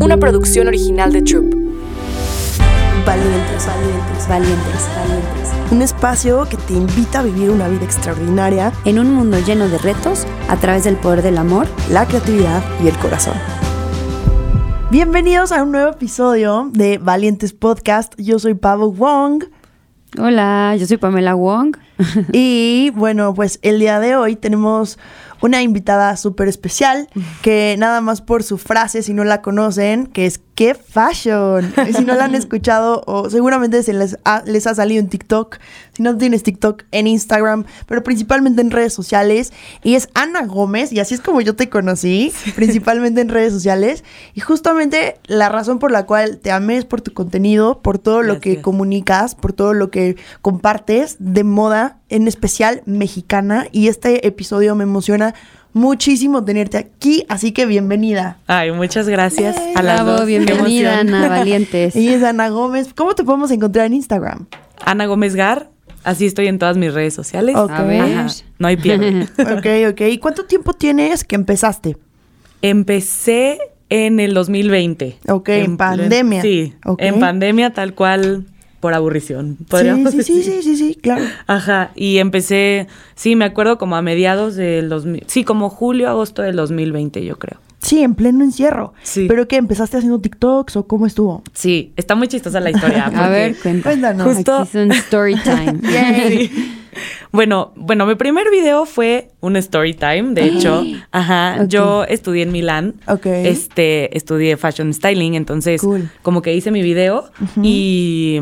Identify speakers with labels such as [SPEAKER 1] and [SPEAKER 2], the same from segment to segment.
[SPEAKER 1] una producción original de Troop.
[SPEAKER 2] Valientes, valientes, valientes, valientes. Un espacio que te invita a vivir una vida extraordinaria
[SPEAKER 3] en un mundo lleno de retos a través del poder del amor,
[SPEAKER 2] la creatividad y el corazón. Bienvenidos a un nuevo episodio de Valientes Podcast. Yo soy Pablo Wong.
[SPEAKER 3] Hola, yo soy Pamela Wong.
[SPEAKER 2] y bueno, pues el día de hoy tenemos una invitada súper especial que nada más por su frase, si no la conocen, que es ¡Qué fashion! Si no la han escuchado, o seguramente se les ha, les ha salido en TikTok. Si no tienes TikTok, en Instagram, pero principalmente en redes sociales. Y es Ana Gómez, y así es como yo te conocí, principalmente en redes sociales. Y justamente la razón por la cual te amé es por tu contenido, por todo lo que comunicas, por todo lo que compartes de moda, en especial mexicana. Y este episodio me emociona muchísimo tenerte aquí, así que bienvenida.
[SPEAKER 4] Ay, muchas gracias a la
[SPEAKER 3] Bravo, bienvenida, Ana Valientes.
[SPEAKER 2] Y es Ana Gómez. ¿Cómo te podemos encontrar en Instagram?
[SPEAKER 4] Ana Gómez Gar. Así estoy en todas mis redes sociales.
[SPEAKER 3] A ver.
[SPEAKER 4] no hay pierde.
[SPEAKER 2] ok, ok. ¿Y cuánto tiempo tienes que empezaste?
[SPEAKER 4] Empecé en el 2020.
[SPEAKER 2] Ok, en, pandemia.
[SPEAKER 4] Sí, en pandemia tal cual por aburrición.
[SPEAKER 2] Sí, sí, sí, sí, sí, claro.
[SPEAKER 4] Ajá, y empecé, sí, me acuerdo como a mediados del 2000, sí, como julio, agosto del 2020, yo creo.
[SPEAKER 2] Sí, en pleno encierro. Sí. ¿Pero qué? ¿Empezaste haciendo TikToks o cómo estuvo?
[SPEAKER 4] Sí, está muy chistosa la historia.
[SPEAKER 3] a ver, cuéntanos.
[SPEAKER 4] Justo...
[SPEAKER 3] Aquí es un story time.
[SPEAKER 4] Bueno, bueno, mi primer video fue un story time, de hecho. Ajá. Yo estudié en Milán.
[SPEAKER 2] Ok.
[SPEAKER 4] Este, estudié fashion styling, entonces como que hice mi video y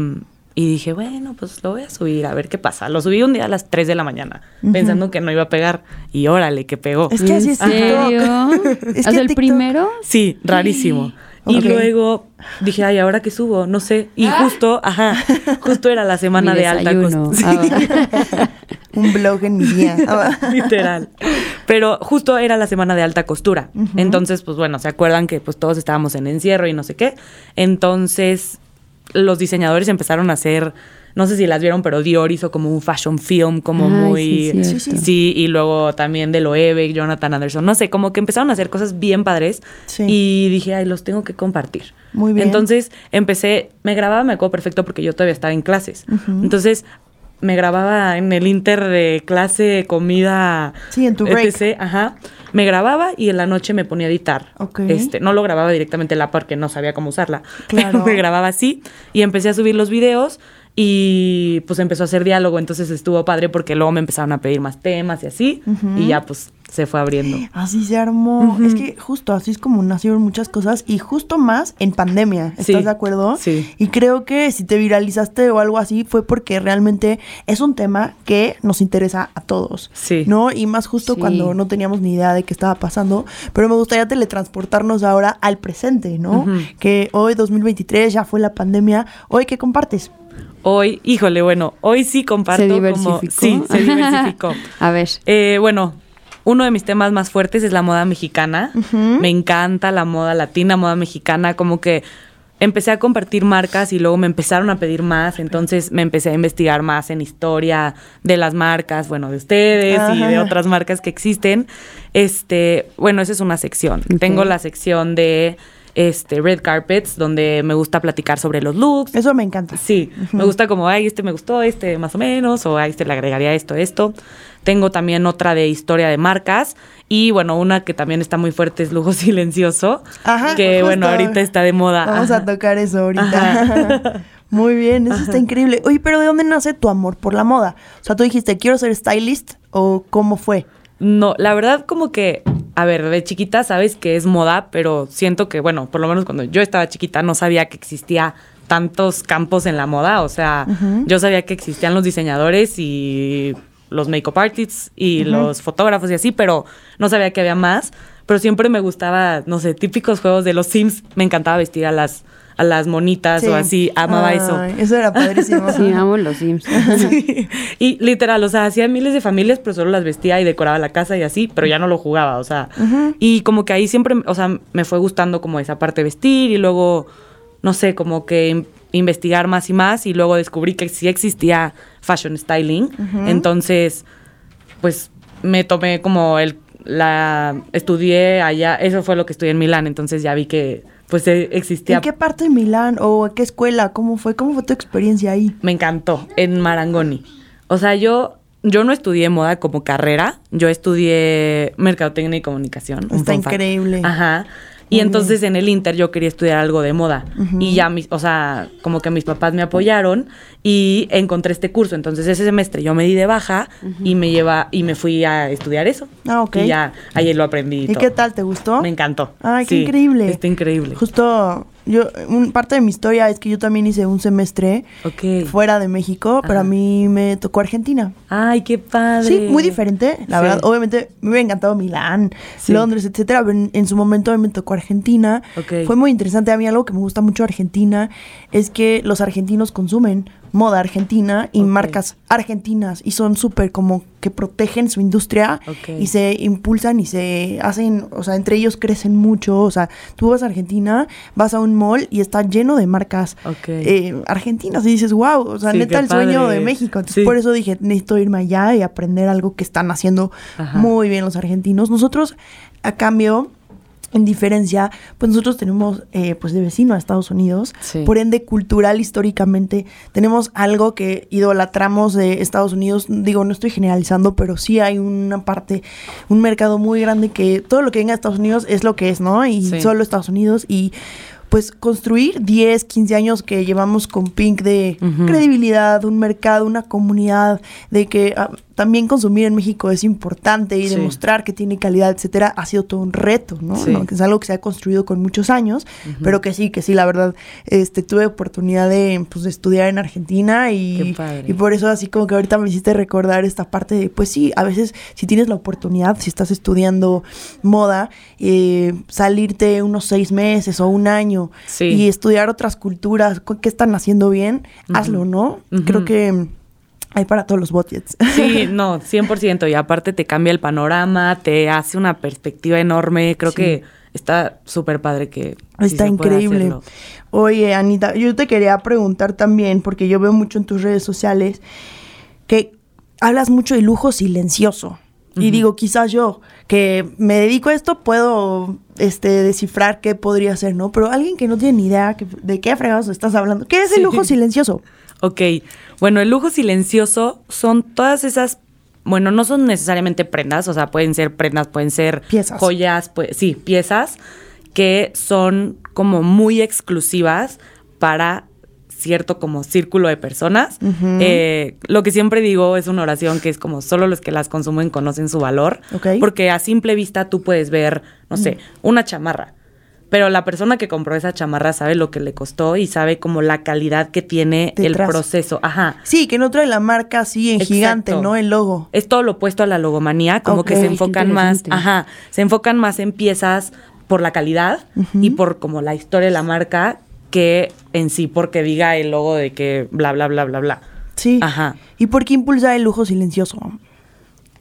[SPEAKER 4] y dije, bueno, pues lo voy a subir, a ver qué pasa. Lo subí un día a las 3 de la mañana, pensando que no iba a pegar. Y órale, que pegó.
[SPEAKER 2] Es que así es
[SPEAKER 3] serio? ¿Es el primero?
[SPEAKER 4] Sí, rarísimo. Y luego dije, ay, ¿ahora qué subo? No sé. Y ah. justo, ajá, justo era la semana de alta costura.
[SPEAKER 2] Ah, Un blog en mi día.
[SPEAKER 4] Literal. Pero justo era la semana de alta costura. Entonces, pues bueno, ¿se acuerdan que pues todos estábamos en encierro y no sé qué? Entonces los diseñadores empezaron a hacer, no sé si las vieron, pero Dior hizo como un fashion film, como muy...
[SPEAKER 3] Sí, sí,
[SPEAKER 4] sí, y luego también de Loewe, Jonathan Anderson, no sé, como que empezaron a hacer cosas bien padres y dije, ay, los tengo que compartir.
[SPEAKER 2] Muy bien.
[SPEAKER 4] Entonces empecé, me grababa, me acuerdo perfecto porque yo todavía estaba en clases. Entonces me grababa en el inter de clase, comida,
[SPEAKER 2] sí, en tu break.
[SPEAKER 4] ajá. Me grababa y en la noche me ponía a editar. Este, no lo grababa directamente la porque no sabía cómo usarla. Claro. me grababa así y empecé a subir los videos y pues empezó a hacer diálogo, entonces estuvo padre porque luego me empezaron a pedir más temas y así y ya pues se fue abriendo.
[SPEAKER 2] Así se armó. Es que justo así es como nacieron muchas cosas y justo más en pandemia. ¿Estás de acuerdo?
[SPEAKER 4] Sí.
[SPEAKER 2] Y creo que si te viralizaste o algo así fue porque realmente es un tema que nos interesa a todos.
[SPEAKER 4] Sí.
[SPEAKER 2] ¿No? Y más justo cuando no teníamos ni idea de qué estaba pasando. Pero me gustaría teletransportarnos ahora al presente, ¿no? Que hoy, 2023, ya fue la pandemia. Hoy, ¿qué compartes?
[SPEAKER 4] Hoy, híjole, bueno, hoy sí comparto.
[SPEAKER 3] Se diversificó.
[SPEAKER 4] sí, se diversificó.
[SPEAKER 3] a ver.
[SPEAKER 4] Eh, bueno, uno de mis temas más fuertes es la moda mexicana. Me encanta la moda latina, moda mexicana, como que empecé a compartir marcas y luego me empezaron a pedir más, entonces me empecé a investigar más en historia de las marcas, bueno, de ustedes y de otras marcas que existen. Este, bueno, esa es una sección. Tengo la sección de este red carpets donde me gusta platicar sobre los looks.
[SPEAKER 2] Eso me encanta.
[SPEAKER 4] Sí, me gusta como, ay, este me gustó, este más o menos, o a este le agregaría esto, esto. Tengo también otra de historia de marcas y bueno, una que también está muy fuerte es lujo silencioso,
[SPEAKER 2] Ajá,
[SPEAKER 4] que bueno, ahorita está de moda.
[SPEAKER 2] Vamos a tocar eso ahorita. Muy bien, eso está increíble. Oye, pero ¿de dónde nace tu amor por la moda? O sea, tú dijiste, quiero ser stylist o cómo fue?
[SPEAKER 4] No, la verdad como que, a ver, de chiquita sabes que es moda, pero siento que, bueno, por lo menos cuando yo estaba chiquita no sabía que existía tantos campos en la moda, o sea, yo sabía que existían los diseñadores y los make-up artists y los fotógrafos y así, pero no sabía que había más. Pero siempre me gustaba, no sé, típicos juegos de los Sims. Me encantaba vestir a las a las monitas o así, amaba eso.
[SPEAKER 2] Eso era padrísimo.
[SPEAKER 3] sí, amo los Sims.
[SPEAKER 4] Y literal, o sea, hacía miles de familias, pero solo las vestía y decoraba la casa y así, pero ya no lo jugaba, o sea. Y como que ahí siempre, o sea, me fue gustando como esa parte de vestir y luego, no sé, como que investigar más y más y luego descubrí que sí existía fashion styling. Entonces, pues me tomé como el la estudié allá, eso fue lo que estudié en Milán, entonces ya vi que pues eh, existía.
[SPEAKER 2] ¿En qué parte de Milán o en qué escuela? ¿Cómo fue? ¿Cómo fue tu experiencia ahí?
[SPEAKER 4] Me encantó, en Marangoni. O sea, yo, yo no estudié moda como carrera, yo estudié mercadotecnia y comunicación. un
[SPEAKER 2] Está increíble.
[SPEAKER 4] Ajá. Y entonces en el Inter yo quería estudiar algo de moda. Y ya, mis, o sea, como que mis papás me apoyaron y encontré este curso. Entonces ese semestre yo me di de baja y me lleva y me fui a estudiar eso.
[SPEAKER 2] Ah, ok.
[SPEAKER 4] Y ya ahí lo aprendí. y
[SPEAKER 2] ¿Y
[SPEAKER 4] todo.
[SPEAKER 2] qué tal? ¿Te gustó?
[SPEAKER 4] Me encantó.
[SPEAKER 2] Ay, qué
[SPEAKER 4] Sí,
[SPEAKER 2] increíble.
[SPEAKER 4] Está increíble.
[SPEAKER 2] Justo, yo, un, parte de mi historia es que yo también hice un semestre fuera de México, pero a
[SPEAKER 4] Ajá.
[SPEAKER 2] mí me tocó Argentina.
[SPEAKER 4] Ay, qué padre.
[SPEAKER 2] Sí, muy diferente, la
[SPEAKER 4] Sí.
[SPEAKER 2] verdad. Obviamente me hubiera encantado Milán,
[SPEAKER 4] Sí.
[SPEAKER 2] Londres, etcétera, pero en, en su momento a mí me tocó Argentina. Fue muy interesante. A mí algo que me gusta mucho de Argentina es que los argentinos consumen moda argentina y marcas argentinas y son súper como que protegen su industria y se impulsan y se hacen, o sea, entre ellos crecen mucho. O sea, tú vas a Argentina, vas a un mall y está lleno de marcas eh, argentinas y dices, wow, o sea,
[SPEAKER 4] Sí,
[SPEAKER 2] neta el sueño de México. Entonces,
[SPEAKER 4] Sí.
[SPEAKER 2] por eso dije, necesito irme allá y aprender algo que están haciendo
[SPEAKER 4] Ajá.
[SPEAKER 2] muy bien los argentinos. Nosotros, a cambio, en diferencia, pues nosotros tenemos eh, pues de vecino a Estados Unidos,
[SPEAKER 4] Sí.
[SPEAKER 2] por ende cultural históricamente tenemos algo que idolatramos de Estados Unidos, digo, no estoy generalizando, pero sí hay una parte, un mercado muy grande que todo lo que venga de Estados Unidos es lo que es, ¿no? Y
[SPEAKER 4] Sí.
[SPEAKER 2] solo Estados Unidos y pues construir 10, 15 años que llevamos con Pink de credibilidad, un mercado, una comunidad, de que ah, también consumir en México es importante y
[SPEAKER 4] Sí.
[SPEAKER 2] demostrar que tiene calidad, etcétera, ha sido todo un reto, ¿no?
[SPEAKER 4] Sí.
[SPEAKER 2] ¿no? Que es algo que se ha construido con muchos años, pero que sí, que sí, la verdad, este, tuve oportunidad de, pues, de estudiar en Argentina y, y por eso así como que ahorita me hiciste recordar esta parte de, pues sí, a veces si tienes la oportunidad, si estás estudiando moda, eh, salirte unos seis meses o un año
[SPEAKER 4] Sí.
[SPEAKER 2] y estudiar otras culturas, cu- qué están haciendo bien, hazlo, ¿no? Creo que hay para todos los budgets.
[SPEAKER 4] Sí, no, 100%. Y aparte te cambia el panorama, te hace una perspectiva enorme. Creo
[SPEAKER 2] Sí.
[SPEAKER 4] que está súper padre que
[SPEAKER 2] Está increíble. Oye, Anita, yo te quería preguntar también, porque yo veo mucho en tus redes sociales, que hablas mucho de lujo silencioso. Y digo, quizás yo, que me dedico a esto, puedo este, descifrar qué podría ser, ¿no? Pero alguien que no tiene ni idea que- de qué fregados estás hablando, ¿qué es el
[SPEAKER 4] Sí.
[SPEAKER 2] lujo silencioso?
[SPEAKER 4] Ok, bueno, el lujo silencioso son todas esas, bueno, no son necesariamente prendas, o sea, pueden ser prendas, pueden ser
[SPEAKER 2] Piezas.
[SPEAKER 4] joyas, pues, sí, piezas que son como muy exclusivas para cierto como círculo de personas. Eh, lo que siempre digo es una oración que es como solo los que las consumen conocen su valor,
[SPEAKER 2] Ok.
[SPEAKER 4] porque a simple vista tú puedes ver, no sé, una chamarra. Pero la persona que compró esa chamarra sabe lo que le costó y sabe como la calidad que tiene
[SPEAKER 2] Detrás.
[SPEAKER 4] el proceso. Ajá.
[SPEAKER 2] Sí, que no trae la marca así en
[SPEAKER 4] Exacto.
[SPEAKER 2] gigante, ¿no? El logo.
[SPEAKER 4] Es todo lo opuesto a la logomanía, como que se enfocan más, ajá, se enfocan más en piezas por la calidad y por como la historia de la marca que en sí porque diga el logo de que bla bla bla bla bla.
[SPEAKER 2] Sí.
[SPEAKER 4] Ajá.
[SPEAKER 2] ¿Y por qué impulsa el lujo silencioso?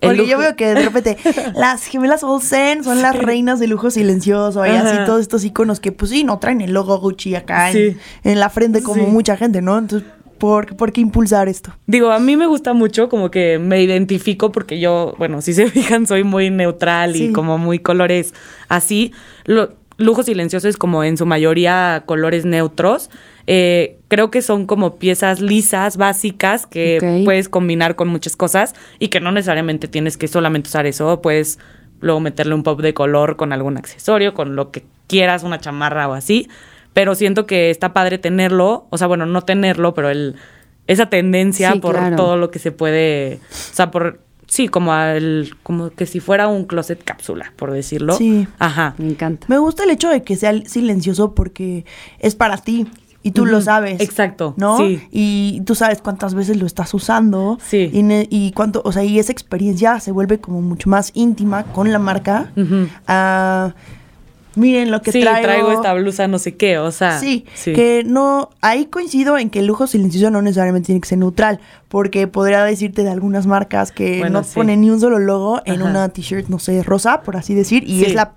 [SPEAKER 2] Porque yo veo que de repente las gemelas Olsen son las reinas del lujo silencioso y así todos estos iconos que pues sí, no traen el logo Gucci acá en, la frente como
[SPEAKER 4] Sí.
[SPEAKER 2] mucha gente, ¿no? Entonces, ¿por, ¿por qué impulsar esto?
[SPEAKER 4] Digo, a mí me gusta mucho, como que me identifico porque yo, bueno, si se fijan, soy muy neutral
[SPEAKER 2] Sí.
[SPEAKER 4] y como muy colores así. Lo- lujo silencioso es como en su mayoría colores neutros. Eh, creo que son como piezas lisas, básicas, que puedes combinar con muchas cosas y que no necesariamente tienes que solamente usar eso. Puedes luego meterle un pop de color con algún accesorio, con lo que quieras, una chamarra o así. Pero siento que está padre tenerlo, o sea, bueno, no tenerlo, pero el, esa tendencia
[SPEAKER 3] Sí,
[SPEAKER 4] por
[SPEAKER 3] claro.
[SPEAKER 4] todo lo que se puede, o sea, por, sí, como al, como que si fuera un closet cápsula, por decirlo.
[SPEAKER 2] Sí.
[SPEAKER 4] Ajá.
[SPEAKER 3] Me encanta.
[SPEAKER 2] Me gusta el hecho de que sea silencioso porque es para ti y tú lo sabes.
[SPEAKER 4] exacto,
[SPEAKER 2] ¿No?
[SPEAKER 4] sí.
[SPEAKER 2] Y tú sabes cuántas veces lo estás usando.
[SPEAKER 4] Sí.
[SPEAKER 2] Y, y cuánto, o sea, y esa experiencia se vuelve como mucho más íntima con la marca. Ah, miren lo que
[SPEAKER 4] sí,
[SPEAKER 2] traigo.
[SPEAKER 4] traigo esta blusa, no sé qué, o sea.
[SPEAKER 2] Sí, que no, ahí coincido en que el lujo silencioso no necesariamente tiene que ser neutral, porque podría decirte de algunas marcas que
[SPEAKER 4] Bueno,
[SPEAKER 2] no
[SPEAKER 4] sí.
[SPEAKER 2] ponen ni un solo logo en una t-shirt, no sé, rosa, por así decir, y
[SPEAKER 4] Sí.
[SPEAKER 2] es la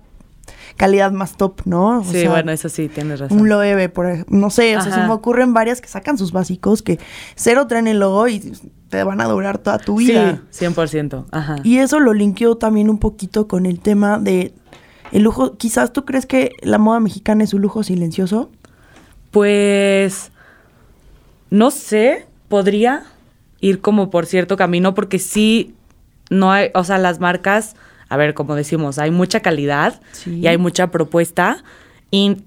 [SPEAKER 2] calidad más top, ¿no? O
[SPEAKER 4] sí,
[SPEAKER 2] sea,
[SPEAKER 4] bueno, eso sí, tienes razón.
[SPEAKER 2] un Loewe, por ej- no sé, o sea, se me ocurren varias que sacan sus básicos que cero traen el logo y te van a durar toda tu vida.
[SPEAKER 4] Sí, 100%. Ajá.
[SPEAKER 2] Y eso lo linkeo también un poquito con el tema de el lujo. Quizás tú crees que la moda mexicana es un lujo silencioso.
[SPEAKER 4] Pues no sé, podría ir como por cierto camino porque sí no hay, o sea, las marcas, a ver, como decimos, hay mucha calidad
[SPEAKER 2] Sí.
[SPEAKER 4] y hay mucha propuesta y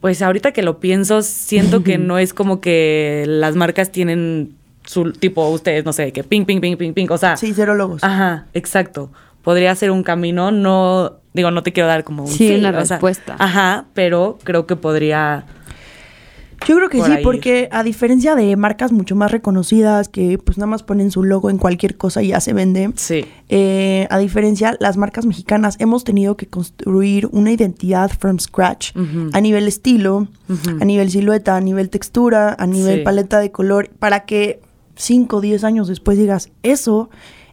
[SPEAKER 4] pues ahorita que lo pienso siento que no es como que las marcas tienen su tipo ustedes, no sé, que ping ping ping ping ping, o sea,
[SPEAKER 2] Sí, cero logos.
[SPEAKER 4] Ajá, exacto. Podría ser un camino, no, digo, no te quiero dar como un
[SPEAKER 3] Sí, una
[SPEAKER 4] o sea,
[SPEAKER 3] respuesta.
[SPEAKER 4] ajá, pero creo que podría
[SPEAKER 2] Yo creo que
[SPEAKER 4] por
[SPEAKER 2] sí,
[SPEAKER 4] ahí.
[SPEAKER 2] porque a diferencia de marcas mucho más reconocidas que pues nada más ponen su logo en cualquier cosa y ya se vende.
[SPEAKER 4] Sí.
[SPEAKER 2] eh, a diferencia, las marcas mexicanas hemos tenido que construir una identidad from scratch a nivel estilo, a nivel silueta, a nivel textura, a nivel
[SPEAKER 4] Sí.
[SPEAKER 2] paleta de color, para que 5 o 10 años después digas, eso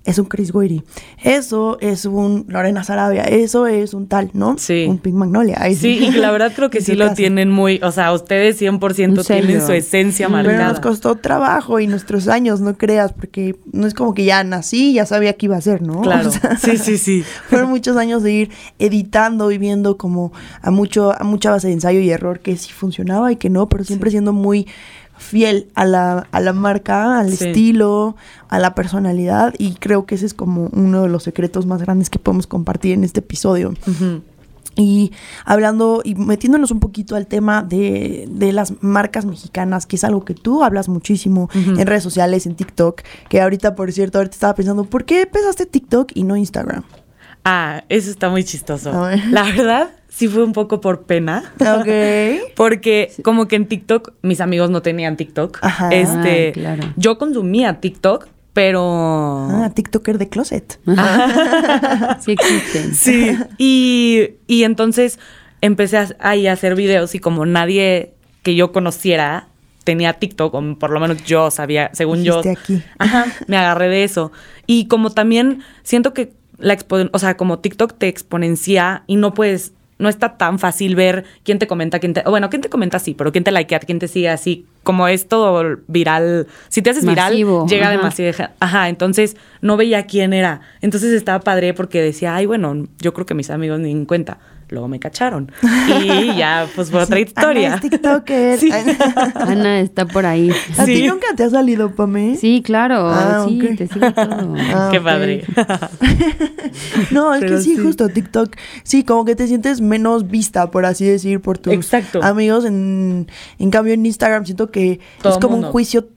[SPEAKER 2] es un Chris Goyri, eso es un Lorena Sarabia, eso es un tal, ¿no?
[SPEAKER 4] Sí.
[SPEAKER 2] Un Pink Magnolia.
[SPEAKER 4] Sí, y la verdad creo que sí lo tienen muy, o sea, ustedes 100%
[SPEAKER 3] Un sello.
[SPEAKER 4] tienen su esencia
[SPEAKER 3] Mm.
[SPEAKER 2] Pero
[SPEAKER 4] marcada.
[SPEAKER 2] nos costó trabajo y nuestros años, no creas, porque no es como que ya nací y ya sabía qué iba a hacer, ¿no?
[SPEAKER 4] Claro.
[SPEAKER 2] O sea,
[SPEAKER 4] Sí, sí, sí.
[SPEAKER 2] Fueron muchos años de ir editando y viendo como a mucho, a mucha base de ensayo y error que sí funcionaba y que no, pero siempre siendo muy fiel a la, a la marca, al
[SPEAKER 4] Sí.
[SPEAKER 2] estilo, a la personalidad y creo que ese es como uno de los secretos más grandes que podemos compartir en este episodio. Y hablando y metiéndonos un poquito al tema de, de las marcas mexicanas, que es algo que tú hablas muchísimo en redes sociales, en TikTok, que ahorita, por cierto, ahorita estaba pensando, ¿por qué empezaste TikTok y no Instagram?
[SPEAKER 4] Ah, eso está muy chistoso.
[SPEAKER 2] Ver.
[SPEAKER 4] La verdad, sí fue un poco por pena.
[SPEAKER 2] Ok.
[SPEAKER 4] Porque como que en TikTok, mis amigos no tenían TikTok.
[SPEAKER 2] Ajá.
[SPEAKER 4] Este,
[SPEAKER 3] claro.
[SPEAKER 4] yo consumía TikTok, pero
[SPEAKER 2] Ah, TikToker de closet.
[SPEAKER 3] Sí existen.
[SPEAKER 4] Sí, y, y entonces empecé a, ahí a hacer videos y como nadie que yo conociera tenía TikTok, o por lo menos yo sabía, según yo.
[SPEAKER 2] Dijiste aquí.
[SPEAKER 4] Ajá, me agarré de eso. Y como también siento que la expo- o sea, como TikTok te exponencia y no puedes, no está tan fácil ver quién te comenta, quién te, bueno, quién te comenta sí, pero quién te likea, quién te sigue así, como es todo viral. Si te haces
[SPEAKER 3] Masivo,
[SPEAKER 4] viral, llega
[SPEAKER 3] ajá.
[SPEAKER 4] demasiado. Ajá, entonces no veía quién era. Entonces estaba padre porque decía, ay, bueno, yo creo que mis amigos ni en cuenta. Luego me cacharon. Y ya, pues fue otra historia.
[SPEAKER 2] Ana es TikToker.
[SPEAKER 4] Sí.
[SPEAKER 3] Ana está por ahí.
[SPEAKER 2] ¿A ti nunca te ha salido, Pame?
[SPEAKER 3] Sí, claro.
[SPEAKER 2] Ah,
[SPEAKER 3] sí, te sigue todo.
[SPEAKER 2] Ah,
[SPEAKER 4] Qué padre.
[SPEAKER 2] No, es
[SPEAKER 4] Pero
[SPEAKER 2] que sí,
[SPEAKER 4] sí.
[SPEAKER 2] justo TikTok, sí, como que te sientes menos vista, por así decir, por tus
[SPEAKER 4] Exacto.
[SPEAKER 2] amigos. En, en cambio, en Instagram siento que
[SPEAKER 4] Todo
[SPEAKER 2] es como
[SPEAKER 4] mundo.
[SPEAKER 2] un juicio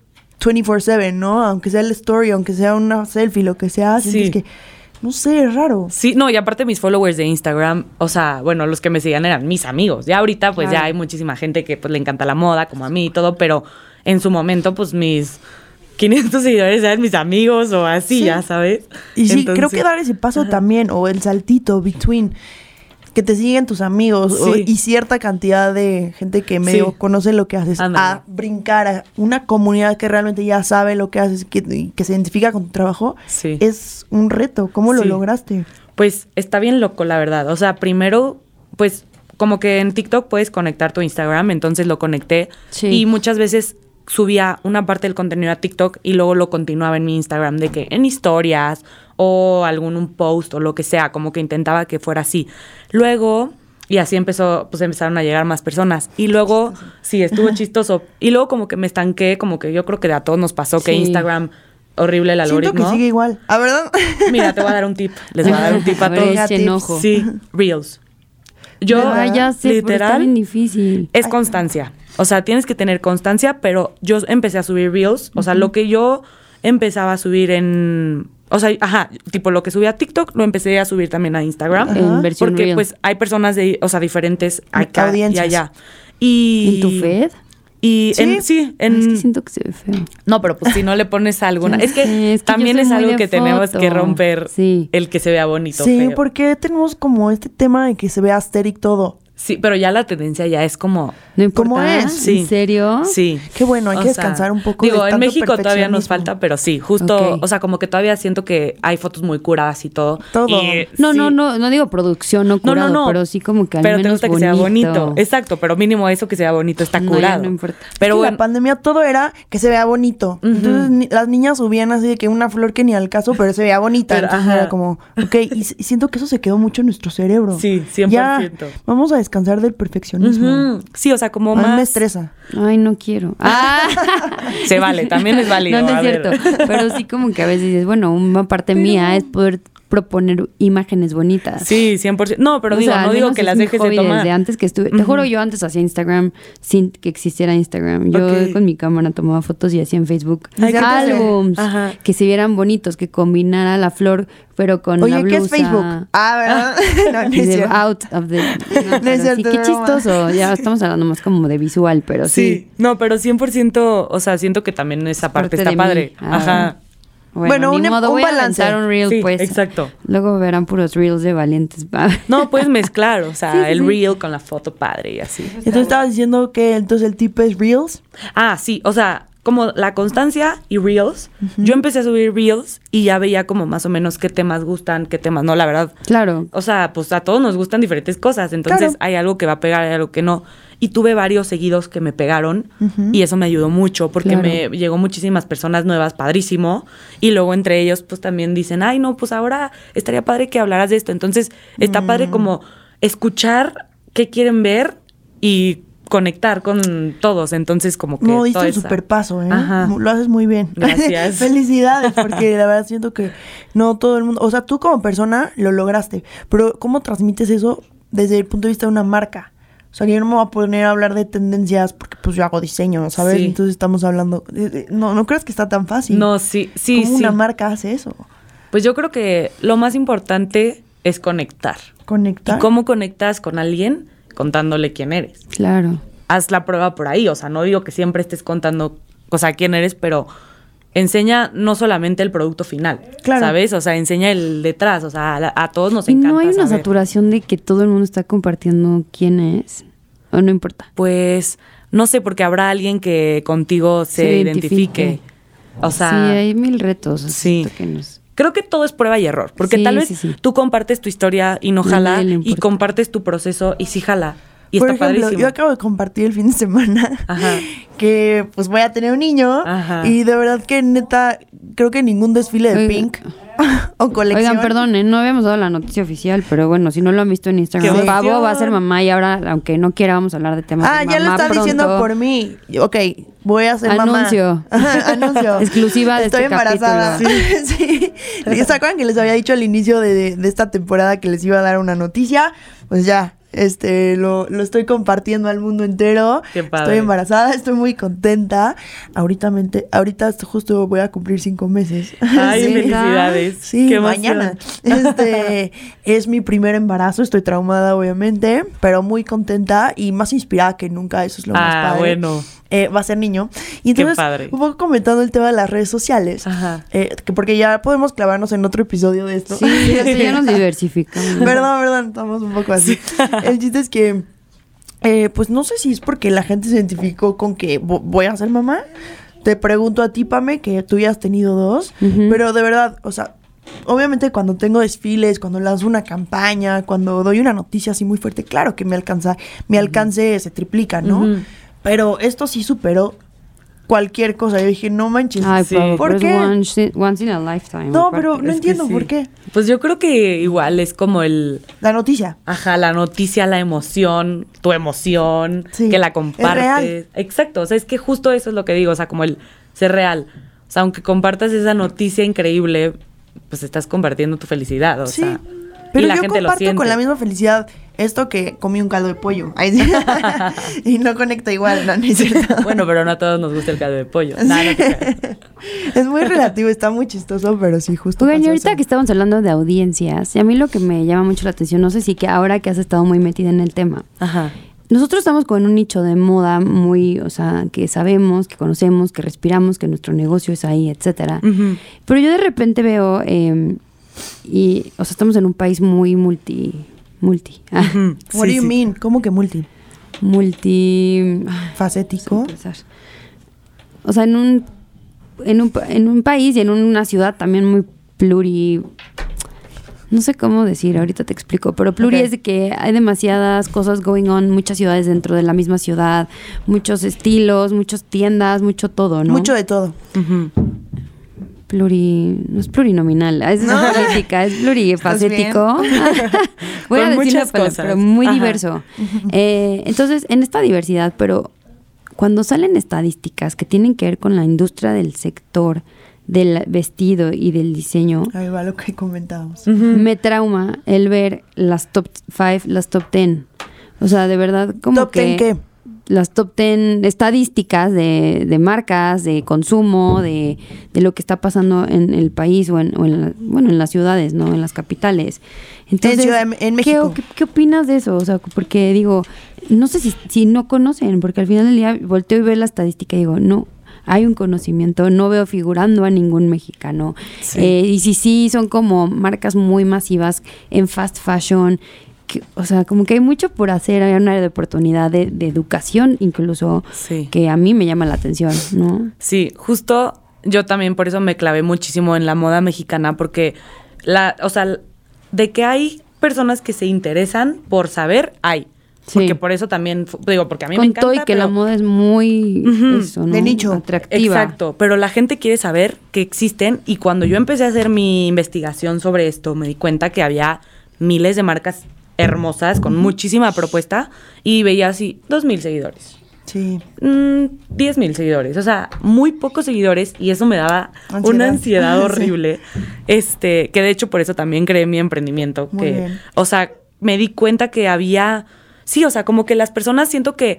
[SPEAKER 2] 24/7, ¿no? Aunque sea el story, aunque sea una selfie, lo que sea, sientes
[SPEAKER 4] Sí.
[SPEAKER 2] que, no sé, es raro.
[SPEAKER 4] Sí, no, y aparte mis followers de Instagram, o sea, bueno, los que me seguían eran mis amigos. Ya ahorita, pues ya hay muchísima gente que pues le encanta la moda, como a mí y todo, pero en su momento, pues mis 500 seguidores eran mis amigos o así,
[SPEAKER 2] Sí.
[SPEAKER 4] ya sabes.
[SPEAKER 2] Y sí,
[SPEAKER 4] Entonces-
[SPEAKER 2] creo que dar ese paso también, o el saltito between que te siguen tus amigos o- y cierta cantidad de gente que medio
[SPEAKER 4] Sí.
[SPEAKER 2] conoce lo que haces, a brincar a una comunidad que realmente ya sabe lo que haces que, y que se identifica con tu trabajo,
[SPEAKER 4] Sí.
[SPEAKER 2] es un reto. ¿Cómo lo lograste?
[SPEAKER 4] Pues está bien loco, la verdad. O sea, primero, pues como que en TikTok puedes conectar tu Instagram, entonces lo conecté
[SPEAKER 3] Sí.
[SPEAKER 4] y muchas veces subía una parte del contenido a TikTok y luego lo continuaba en mi Instagram de que en historias o algún un post o lo que sea, como que intentaba que fuera así. Luego y así empezó, pues empezaron a llegar más personas. Y luego, sí, estuvo chistoso. Y luego como que me estanqué, como que yo creo que a todos nos pasó que. Instagram, horrible el
[SPEAKER 2] Siento
[SPEAKER 4] algoritmo.
[SPEAKER 2] que sigue igual. ¿A verdad?
[SPEAKER 4] Mira, te voy a dar un tip. Les voy a dar un tip a, todos.
[SPEAKER 3] echen
[SPEAKER 2] tips.
[SPEAKER 3] ojo.
[SPEAKER 4] Sí, Reels. Yo,
[SPEAKER 3] Ah, ya sé, está
[SPEAKER 4] literal,
[SPEAKER 3] bien difícil.
[SPEAKER 4] es constancia. O sea, tienes que tener constancia, pero yo empecé a subir Reels. O sea, lo que yo empezaba a subir en... O sea, ajá, tipo lo que subí a TikTok, lo empecé a subir también a Instagram.
[SPEAKER 2] Ajá.
[SPEAKER 3] En versión
[SPEAKER 4] Porque pues hay personas de, o sea, diferentes acá
[SPEAKER 2] Audiencias.
[SPEAKER 4] y allá. Y,
[SPEAKER 3] ¿En tu Fed?
[SPEAKER 4] Y
[SPEAKER 2] ¿Sí?
[SPEAKER 4] en, sí, en...
[SPEAKER 3] es que siento que se ve feo.
[SPEAKER 4] No, pero pues si no le pones alguna... Es, que
[SPEAKER 3] es
[SPEAKER 4] también es algo que tenemos que romper
[SPEAKER 3] Sí.
[SPEAKER 4] el que se vea bonito.
[SPEAKER 2] sí,
[SPEAKER 4] feo.
[SPEAKER 2] porque tenemos como este tema de que se vea aesthetic todo.
[SPEAKER 4] Sí, pero ya la tendencia ya es como...
[SPEAKER 3] No importa.
[SPEAKER 2] ¿Cómo es?
[SPEAKER 4] Sí.
[SPEAKER 3] ¿En serio?
[SPEAKER 4] Sí.
[SPEAKER 2] Qué bueno, hay
[SPEAKER 4] O
[SPEAKER 2] que
[SPEAKER 4] sea,
[SPEAKER 2] descansar un poco.
[SPEAKER 4] Digo,
[SPEAKER 2] de
[SPEAKER 4] en México todavía nos falta, pero sí, justo, o sea, como que todavía siento que hay fotos muy curadas y todo.
[SPEAKER 2] Todo.
[SPEAKER 4] Y,
[SPEAKER 3] No,
[SPEAKER 4] sí.
[SPEAKER 3] no, no, no digo producción, no curado,
[SPEAKER 4] no, no.
[SPEAKER 3] pero sí como que al
[SPEAKER 4] Pero te
[SPEAKER 3] menos
[SPEAKER 4] gusta que sea bonito. Exacto, pero mínimo eso que sea bonito está
[SPEAKER 3] No, ya
[SPEAKER 4] curado.
[SPEAKER 3] no importa.
[SPEAKER 4] Pero
[SPEAKER 2] Es que
[SPEAKER 4] bueno,
[SPEAKER 2] la pandemia todo era que se vea bonito. Entonces ni- las niñas subían así de que una flor que ni al caso, pero se veía bonita.
[SPEAKER 4] Pero,
[SPEAKER 2] Entonces
[SPEAKER 4] ajá.
[SPEAKER 2] era como, ok, y siento que eso se quedó mucho en nuestro cerebro.
[SPEAKER 4] Sí, 100%.
[SPEAKER 2] Ya, vamos a descansar del perfeccionismo.
[SPEAKER 4] sí, o sea, como más...
[SPEAKER 2] me estresa.
[SPEAKER 3] Ay, no quiero. Ah.
[SPEAKER 4] Se vale, también es válido.
[SPEAKER 3] No, es cierto. Pero sí como que a veces dices, bueno, una parte mía es poder proponer imágenes bonitas.
[SPEAKER 4] Sí, 100%. No, pero
[SPEAKER 3] O
[SPEAKER 4] digo,
[SPEAKER 3] sea,
[SPEAKER 4] no digo que las dejes de tomar.
[SPEAKER 3] Desde antes que estuve, te juro, yo antes hacía Instagram sin que existiera Instagram. Yo con mi cámara tomaba fotos y hacía en Facebook álbums
[SPEAKER 4] Ajá.
[SPEAKER 3] que se vieran bonitos, que combinara la flor, pero con la
[SPEAKER 2] Oye,
[SPEAKER 3] blusa.
[SPEAKER 2] ¿qué es Facebook? Ah, ¿verdad? no, no
[SPEAKER 3] y
[SPEAKER 2] es
[SPEAKER 3] out of the. No, pero
[SPEAKER 2] cierto,
[SPEAKER 3] sí, qué
[SPEAKER 2] broma.
[SPEAKER 3] chistoso. Ya estamos hablando más como de visual, pero sí.
[SPEAKER 4] Sí, no, pero 100%, o sea, siento que también esa parte
[SPEAKER 3] parte
[SPEAKER 4] está padre.
[SPEAKER 3] mí. Ah.
[SPEAKER 4] Ajá.
[SPEAKER 3] Bueno,
[SPEAKER 2] Bueno,
[SPEAKER 3] ni
[SPEAKER 2] un-
[SPEAKER 3] modo,
[SPEAKER 2] un
[SPEAKER 3] voy
[SPEAKER 2] balance.
[SPEAKER 3] lanzar un reel,
[SPEAKER 4] Sí,
[SPEAKER 3] pues.
[SPEAKER 4] exacto.
[SPEAKER 3] Luego verán puros reels de valientes.
[SPEAKER 4] No, puedes mezclar, o sea,
[SPEAKER 3] Sí, sí,
[SPEAKER 4] el
[SPEAKER 3] sí.
[SPEAKER 4] reel con la foto padre y así.
[SPEAKER 2] Entonces estabas diciendo que entonces el tip es Reels.
[SPEAKER 4] Ah, sí, o sea, como la constancia y reels. Yo empecé a subir reels y ya veía como más o menos qué temas gustan, qué temas no, la verdad.
[SPEAKER 3] claro.
[SPEAKER 4] O sea, pues a todos nos gustan diferentes cosas, entonces
[SPEAKER 2] Claro.
[SPEAKER 4] hay algo que va a pegar, hay algo que no. Y tuve varios seguidos que me pegaron y eso me ayudó mucho porque
[SPEAKER 3] Claro.
[SPEAKER 4] me llegó muchísimas personas nuevas, padrísimo. Y luego entre ellos pues también dicen, ay no, pues ahora estaría padre que hablaras de esto. Entonces está padre
[SPEAKER 2] Mm.
[SPEAKER 4] como escuchar qué quieren ver y conectar con todos. Entonces como que...
[SPEAKER 2] No, diste un
[SPEAKER 4] esa-
[SPEAKER 2] super paso, ¿eh?
[SPEAKER 4] Ajá.
[SPEAKER 2] Lo haces muy bien.
[SPEAKER 4] Gracias.
[SPEAKER 2] Felicidades, porque la verdad siento que no todo el mundo, o sea, tú como persona lo lograste, pero ¿cómo transmites eso desde el punto de vista de una marca? O sea, yo no me voy a poner a hablar de tendencias porque pues yo hago diseño, ¿sabes?
[SPEAKER 4] Sí.
[SPEAKER 2] Entonces estamos hablando... no, no crees que está tan fácil.
[SPEAKER 4] No, sí, sí,
[SPEAKER 2] ¿Cómo
[SPEAKER 4] sí.
[SPEAKER 2] una marca hace eso?
[SPEAKER 4] Pues yo creo que lo más importante es conectar.
[SPEAKER 2] Conectar.
[SPEAKER 4] ¿Y cómo conectas con alguien? Contándole quién eres.
[SPEAKER 3] Claro.
[SPEAKER 4] Haz la prueba por ahí. O sea, no digo que siempre estés contando, o sea, quién eres, pero enseña no solamente el producto final,
[SPEAKER 2] Claro.
[SPEAKER 4] ¿sabes? O sea, enseña el detrás. O sea, a, a todos nos
[SPEAKER 3] ¿Y
[SPEAKER 4] encanta
[SPEAKER 3] no hay una
[SPEAKER 4] saber.
[SPEAKER 3] saturación de que todo el mundo está compartiendo quién es? ¿O no importa?
[SPEAKER 4] Pues, no sé, porque habrá alguien que contigo se,
[SPEAKER 3] Se
[SPEAKER 4] identifique.
[SPEAKER 3] identifique.
[SPEAKER 4] O sea...
[SPEAKER 3] sí, hay mil retos.
[SPEAKER 4] sí.
[SPEAKER 3] siento que nos-
[SPEAKER 4] Creo que todo es prueba y error, porque
[SPEAKER 3] Sí,
[SPEAKER 4] tal vez
[SPEAKER 3] sí, sí.
[SPEAKER 4] tú compartes tu historia y no jala, y
[SPEAKER 3] importa.
[SPEAKER 4] compartes tu proceso y sí jala. Y
[SPEAKER 2] Por
[SPEAKER 4] está
[SPEAKER 2] ejemplo,
[SPEAKER 4] padrísimo.
[SPEAKER 2] yo acabo de compartir el fin de semana
[SPEAKER 4] Ajá.
[SPEAKER 2] que pues voy a tener un niño
[SPEAKER 4] Ajá.
[SPEAKER 2] y de verdad que neta creo que ningún desfile de
[SPEAKER 3] Oiga.
[SPEAKER 2] Pink o colección.
[SPEAKER 3] Oigan, perdón, ¿eh? no habíamos dado la noticia oficial, pero bueno, si no lo han visto en Instagram,
[SPEAKER 4] ¡Qué
[SPEAKER 3] Pavo va a ser mamá y ahora, aunque no quiera, vamos a hablar de temas
[SPEAKER 2] Ah,
[SPEAKER 3] de
[SPEAKER 2] ya lo
[SPEAKER 3] mamá
[SPEAKER 2] está diciendo
[SPEAKER 3] pronto.
[SPEAKER 2] por mí. Ok, voy a ser mamá.
[SPEAKER 3] Anuncio.
[SPEAKER 2] Anuncio.
[SPEAKER 3] Exclusiva de
[SPEAKER 2] Estoy
[SPEAKER 3] este
[SPEAKER 2] embarazada.
[SPEAKER 3] capítulo.
[SPEAKER 2] Sí. ¿Se acuerdan que les había dicho al inicio de, de esta temporada que les iba a dar una noticia? Pues ya, este, lo, lo estoy compartiendo al mundo entero.
[SPEAKER 4] Qué padre.
[SPEAKER 2] Estoy embarazada, estoy muy contenta. Ahorita, mente- ahorita justo voy a cumplir cinco meses.
[SPEAKER 4] Ay,
[SPEAKER 3] Sí.
[SPEAKER 4] felicidades.
[SPEAKER 2] Sí,
[SPEAKER 4] Qué emoción.
[SPEAKER 2] mañana. Este es mi primer embarazo, estoy traumada obviamente, pero muy contenta y más inspirada que nunca, eso es lo más
[SPEAKER 4] Ah,
[SPEAKER 2] padre.
[SPEAKER 4] bueno.
[SPEAKER 2] Eh, va a ser niño. Y
[SPEAKER 4] Qué
[SPEAKER 2] entonces,
[SPEAKER 4] padre.
[SPEAKER 2] un poco comentando el tema de las redes sociales,
[SPEAKER 4] Ajá.
[SPEAKER 2] eh, que porque ya podemos clavarnos en otro episodio de esto.
[SPEAKER 3] Sí, ya, nos diversificamos.
[SPEAKER 2] perdón, perdón, estamos un poco así. El chiste es que, eh, pues no sé si es porque la gente se identificó con que vo- voy a ser mamá. Te pregunto a ti, Pame, que tú ya has tenido dos, pero de verdad, o sea, obviamente cuando tengo desfiles, cuando lanzo una campaña, cuando doy una noticia así muy fuerte, claro que me alcanza, mi alcance se triplica, ¿no? Pero esto sí superó cualquier cosa. Yo dije, no manches.
[SPEAKER 3] Ay,
[SPEAKER 4] Sí.
[SPEAKER 2] ¿Por
[SPEAKER 3] es
[SPEAKER 2] qué?
[SPEAKER 3] once, once in a lifetime.
[SPEAKER 2] no, pero no
[SPEAKER 4] Es
[SPEAKER 2] entiendo
[SPEAKER 4] sí.
[SPEAKER 2] por qué.
[SPEAKER 4] Pues yo creo que igual es como el,
[SPEAKER 2] La noticia.
[SPEAKER 4] ajá, la noticia, la emoción, tu emoción,
[SPEAKER 2] Sí,
[SPEAKER 4] que la
[SPEAKER 2] es
[SPEAKER 4] compartes.
[SPEAKER 2] real.
[SPEAKER 4] Exacto, o sea, es que justo eso es lo que digo, o sea, como el ser real. O sea, aunque compartas esa noticia increíble, pues estás compartiendo tu felicidad, o
[SPEAKER 2] Sí.
[SPEAKER 4] sea.
[SPEAKER 2] Pero
[SPEAKER 4] y la
[SPEAKER 2] yo
[SPEAKER 4] gente
[SPEAKER 2] comparto con la misma felicidad esto que comí un caldo de pollo. Ay, sí. y no conecta igual, no, no es cierto.
[SPEAKER 4] Bueno, pero no a todos nos gusta el caldo de pollo. Nah, no te creas.
[SPEAKER 2] es muy relativo, está muy chistoso, pero sí, justo.
[SPEAKER 3] Oigan, y ahorita
[SPEAKER 2] eso.
[SPEAKER 3] que estamos hablando de audiencias, y a mí lo que me llama mucho la atención, no sé si que ahora que has estado muy metida en el tema,
[SPEAKER 4] Ajá.
[SPEAKER 3] nosotros estamos con un nicho de moda muy, o sea, que sabemos, que conocemos, que respiramos, que nuestro negocio es ahí, etcétera. Pero yo de repente veo, eh, y, o sea, estamos en un país muy multi, multi.
[SPEAKER 4] Ujú,
[SPEAKER 2] What
[SPEAKER 4] sí,
[SPEAKER 2] do you
[SPEAKER 4] sí.
[SPEAKER 2] mean? ¿Cómo que multi?
[SPEAKER 3] multi... ay,
[SPEAKER 2] ¿Facético?
[SPEAKER 3] pensar. O sea, en un, en un, en un país y en una ciudad también muy pluri... No sé cómo decir, ahorita te explico, pero pluri es de que hay demasiadas cosas going on, muchas ciudades dentro de la misma ciudad, muchos estilos, muchas tiendas, mucho todo, ¿no?
[SPEAKER 2] Mucho de todo.
[SPEAKER 3] Pluri, no es plurinominal, es
[SPEAKER 2] No.
[SPEAKER 3] política, es plurifacético. Voy a decir
[SPEAKER 4] muchas
[SPEAKER 3] una palabra,
[SPEAKER 4] cosas.
[SPEAKER 3] pero muy
[SPEAKER 4] Ajá.
[SPEAKER 3] diverso. Eh, entonces, en esta diversidad, pero cuando salen estadísticas que tienen que ver con la industria del sector del vestido y del diseño,
[SPEAKER 2] Ahí va lo que comentábamos.
[SPEAKER 3] me trauma el ver las top 5, las top 10. O sea, de verdad, como
[SPEAKER 2] ¿Top
[SPEAKER 3] que
[SPEAKER 2] 10 qué?
[SPEAKER 3] Las top 10 estadísticas de, de marcas, de consumo, de, de lo que está pasando en el país o en, o en la- bueno, en las ciudades, ¿no? En las capitales. Entonces,
[SPEAKER 2] en
[SPEAKER 3] ¿qué-
[SPEAKER 2] México.
[SPEAKER 3] ¿qué, qué opinas de eso? O sea, porque digo, no sé si, si no conocen, porque al final del día volteo y veo la estadística y digo, no, hay un conocimiento, no veo figurando a ningún mexicano.
[SPEAKER 4] Sí.
[SPEAKER 3] Eh, y si sí, son como marcas muy masivas en fast fashion. Que- o sea, como que hay mucho por hacer, hay un área de oportunidad de, de educación incluso
[SPEAKER 4] Sí.
[SPEAKER 3] que a mí me llama la atención, ¿no?
[SPEAKER 4] Sí, justo yo también por eso me clavé muchísimo en la moda mexicana, porque la, o sea, de que hay personas que se interesan por saber, hay.
[SPEAKER 3] Sí.
[SPEAKER 4] Porque por eso también, digo, porque a mí me
[SPEAKER 3] Con
[SPEAKER 4] encanta.
[SPEAKER 3] todo y que la moda es muy eso, ¿no?
[SPEAKER 2] De nicho.
[SPEAKER 3] atractiva.
[SPEAKER 4] Exacto, pero la gente quiere saber que existen y cuando yo empecé a hacer mi investigación sobre esto, me di cuenta que había miles de marcas hermosas con muchísima propuesta y veía así dos mil seguidores.
[SPEAKER 2] Sí.
[SPEAKER 4] Mm, 10 mil seguidores, o sea, muy pocos seguidores y eso me daba
[SPEAKER 2] Ansiedad.
[SPEAKER 4] una ansiedad
[SPEAKER 2] Sí.
[SPEAKER 4] horrible. Este, que de hecho por eso también creé mi emprendimiento.
[SPEAKER 2] Muy
[SPEAKER 4] que,
[SPEAKER 2] bien.
[SPEAKER 4] O sea, me di cuenta que había, sí, o sea, como que las personas siento que,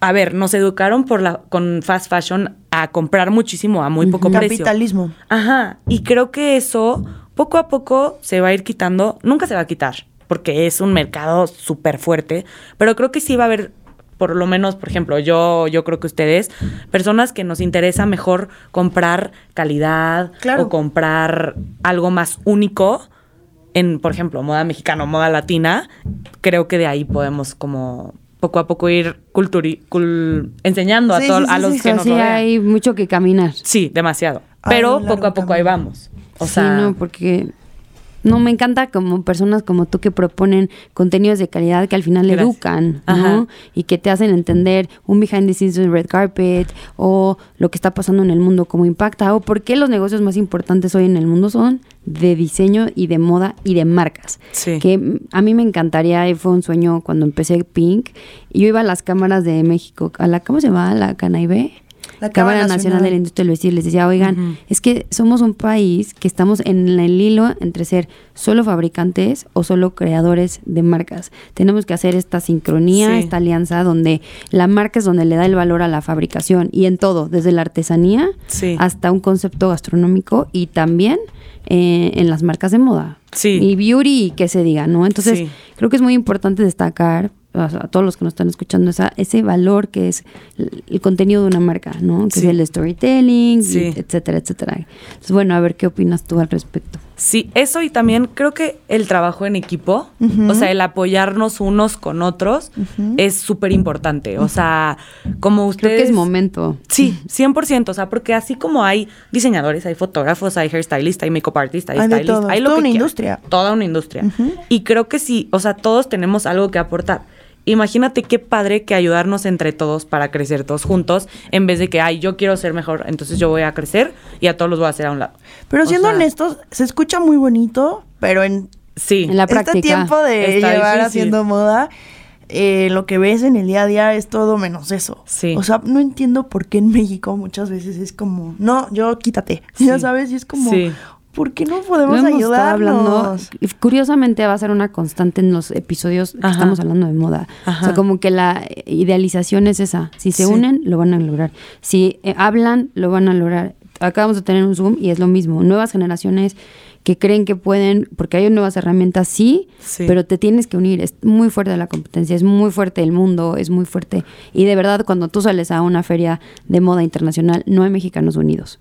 [SPEAKER 4] a ver, nos educaron por la, con fast fashion a comprar muchísimo a muy poco precio.
[SPEAKER 2] Capitalismo.
[SPEAKER 4] Ajá, y creo que eso poco a poco se va a ir quitando, nunca se va a quitar, porque es un mercado súper fuerte, pero creo que sí va a haber, por lo menos, por ejemplo, yo, yo creo que ustedes, personas que nos interesa mejor comprar calidad
[SPEAKER 2] Claro.
[SPEAKER 4] o comprar algo más único en, por ejemplo, moda mexicana o moda latina, creo que de ahí podemos como poco a poco ir culturi cul- enseñando
[SPEAKER 2] Sí,
[SPEAKER 4] a,
[SPEAKER 2] sí,
[SPEAKER 4] a los que nos
[SPEAKER 3] sí
[SPEAKER 4] rodean.
[SPEAKER 3] hay mucho que caminar.
[SPEAKER 4] Sí, demasiado. Pero poco a poco ahí vamos. O sea,
[SPEAKER 3] sí, no, porque no me encanta como personas como tú que proponen contenidos de calidad que al final
[SPEAKER 4] Gracias.
[SPEAKER 3] educan. ¿no? Y que te hacen entender un behind the scenes de red carpet o lo que está pasando en el mundo, cómo impacta o por qué los negocios más importantes hoy en el mundo son de diseño y de moda y de marcas.
[SPEAKER 4] Sí.
[SPEAKER 3] Que a mí me encantaría, y fue un sueño cuando empecé Pink, y yo iba a las cámaras de México, a la, ¿cómo se llama? La Canaibé.
[SPEAKER 2] La
[SPEAKER 3] Cámara, Nacional.
[SPEAKER 2] Nacional
[SPEAKER 3] de la Industria del Vestir. Les decía, oigan, es que somos un país que estamos en el hilo entre ser solo fabricantes o solo creadores de marcas. Tenemos que hacer esta sincronía,
[SPEAKER 4] Sí.
[SPEAKER 3] esta alianza donde la marca es donde le da el valor a la fabricación y en todo, desde la artesanía
[SPEAKER 4] Sí.
[SPEAKER 3] hasta un concepto gastronómico y también eh, en las marcas de moda.
[SPEAKER 4] Sí.
[SPEAKER 3] Y beauty, que se diga, ¿no? Entonces, creo que es muy importante destacar a, a todos los que nos están escuchando esa, ese valor que es el, el contenido de una marca, ¿no? Que
[SPEAKER 4] Sí.
[SPEAKER 3] es el storytelling, y etcétera, etcétera. Entonces, bueno, a ver qué opinas tú al respecto.
[SPEAKER 4] Sí, eso y también creo que el trabajo en equipo, o sea, el apoyarnos unos con otros es súper importante. O sea, como ustedes...
[SPEAKER 3] Creo que es momento.
[SPEAKER 4] Sí, 100%. O sea, porque así como hay diseñadores, hay fotógrafos, hay hairstylistas, hay makeup artist, hay,
[SPEAKER 2] Hay de
[SPEAKER 4] stylist,
[SPEAKER 2] todo,
[SPEAKER 4] hay lo
[SPEAKER 2] toda
[SPEAKER 4] que
[SPEAKER 2] una
[SPEAKER 4] quieran.
[SPEAKER 2] industria.
[SPEAKER 4] Toda una industria. Y creo que sí, o sea, todos tenemos algo que aportar. Imagínate qué padre que ayudarnos entre todos para crecer todos juntos, en vez de que, ay, yo quiero ser mejor, entonces yo voy a crecer y a todos los voy a hacer a un lado.
[SPEAKER 2] Pero
[SPEAKER 4] O
[SPEAKER 2] siendo
[SPEAKER 4] sea,
[SPEAKER 2] honestos, se escucha muy bonito, pero en
[SPEAKER 4] Sí.
[SPEAKER 3] En la práctica.
[SPEAKER 2] este tiempo de llevar
[SPEAKER 4] difícil.
[SPEAKER 2] haciendo moda, eh, lo que ves en el día a día es todo menos eso.
[SPEAKER 4] Sí.
[SPEAKER 2] O sea, no entiendo por qué en México muchas veces es como, no, yo quítate. Ya sabes, y es como,
[SPEAKER 4] Sí.
[SPEAKER 2] ¿Por qué no podemos ayudarnos?
[SPEAKER 3] hablando. Curiosamente va a ser una constante en los episodios que estamos hablando de moda. O sea, como que la idealización es esa. Si se
[SPEAKER 4] Sí.
[SPEAKER 3] unen, lo van a lograr. Si eh, hablan, lo van a lograr. Acabamos de tener un Zoom y es lo mismo. Nuevas generaciones que creen que pueden, porque hay nuevas herramientas, sí,
[SPEAKER 4] Sí.
[SPEAKER 3] pero te tienes que unir. Es muy fuerte la competencia, es muy fuerte el mundo, es muy fuerte. Y de verdad, cuando tú sales a una feria de moda internacional, no hay mexicanos unidos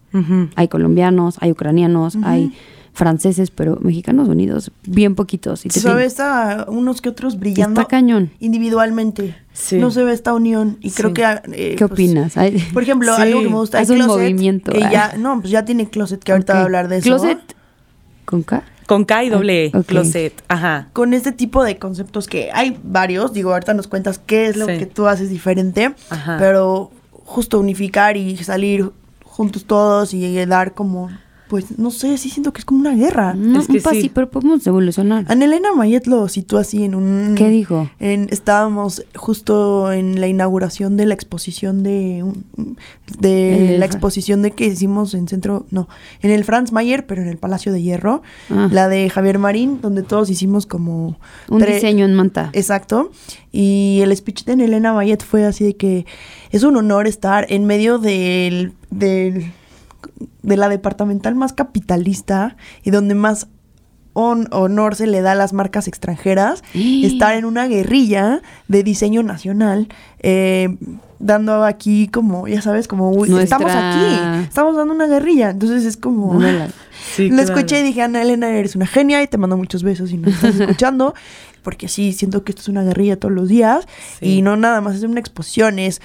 [SPEAKER 3] hay colombianos, hay ucranianos, hay franceses, pero mexicanos unidos, bien poquitos. Y te
[SPEAKER 2] Se ve unos que otros brillando
[SPEAKER 3] Está cañón.
[SPEAKER 2] individualmente.
[SPEAKER 4] Sí.
[SPEAKER 2] No se ve esta unión. Y creo que. eh,
[SPEAKER 3] ¿Qué
[SPEAKER 2] pues,
[SPEAKER 3] opinas?
[SPEAKER 2] Por ejemplo,
[SPEAKER 4] Sí.
[SPEAKER 2] algo que me gusta de
[SPEAKER 3] un movimiento.
[SPEAKER 2] que ya, no, pues ya tiene Closet, que ahorita
[SPEAKER 3] ok.
[SPEAKER 2] voy a hablar de eso.
[SPEAKER 3] Closet con K.
[SPEAKER 4] Con K y doble E, closet. Ajá.
[SPEAKER 2] Con este tipo de conceptos que hay varios, digo, ahorita nos cuentas qué es lo
[SPEAKER 4] Sí.
[SPEAKER 2] que tú haces diferente,
[SPEAKER 4] Ajá.
[SPEAKER 2] pero justo unificar y salir juntos todos y dar como, pues, no sé, sí siento que es como una guerra.
[SPEAKER 3] No,
[SPEAKER 4] Es que
[SPEAKER 3] un pas-
[SPEAKER 4] sí.
[SPEAKER 3] sí, pero podemos evolucionar.
[SPEAKER 2] Anelena Mayet lo citó así en un...
[SPEAKER 3] ¿Qué dijo?
[SPEAKER 2] En, estábamos justo en la inauguración de la exposición de de
[SPEAKER 3] El
[SPEAKER 2] la exposición de que hicimos en centro no en el Franz Mayer pero en el Palacio de Hierro
[SPEAKER 3] Ah.
[SPEAKER 2] la de Javier Marín donde todos hicimos como
[SPEAKER 3] Un
[SPEAKER 2] tre-
[SPEAKER 3] diseño en manta.
[SPEAKER 2] exacto y el speech de Elena Mayet fue así de que es un honor estar en medio del, del de la departamental más capitalista y donde más hon- honor se le da a las marcas extranjeras, estar en una guerrilla de diseño nacional, eh, dando aquí como, ya sabes, como, uy,
[SPEAKER 3] Nuestra-
[SPEAKER 2] estamos aquí, estamos dando una guerrilla, entonces es como...
[SPEAKER 3] No la-
[SPEAKER 4] Sí,
[SPEAKER 2] Lo
[SPEAKER 4] claro.
[SPEAKER 2] escuché y dije, Ana Elena, eres una genia y te mando muchos besos y nos estás escuchando, porque sí, siento que esto es una guerrilla todos los días
[SPEAKER 4] Sí.
[SPEAKER 2] y no nada más es una exposición, es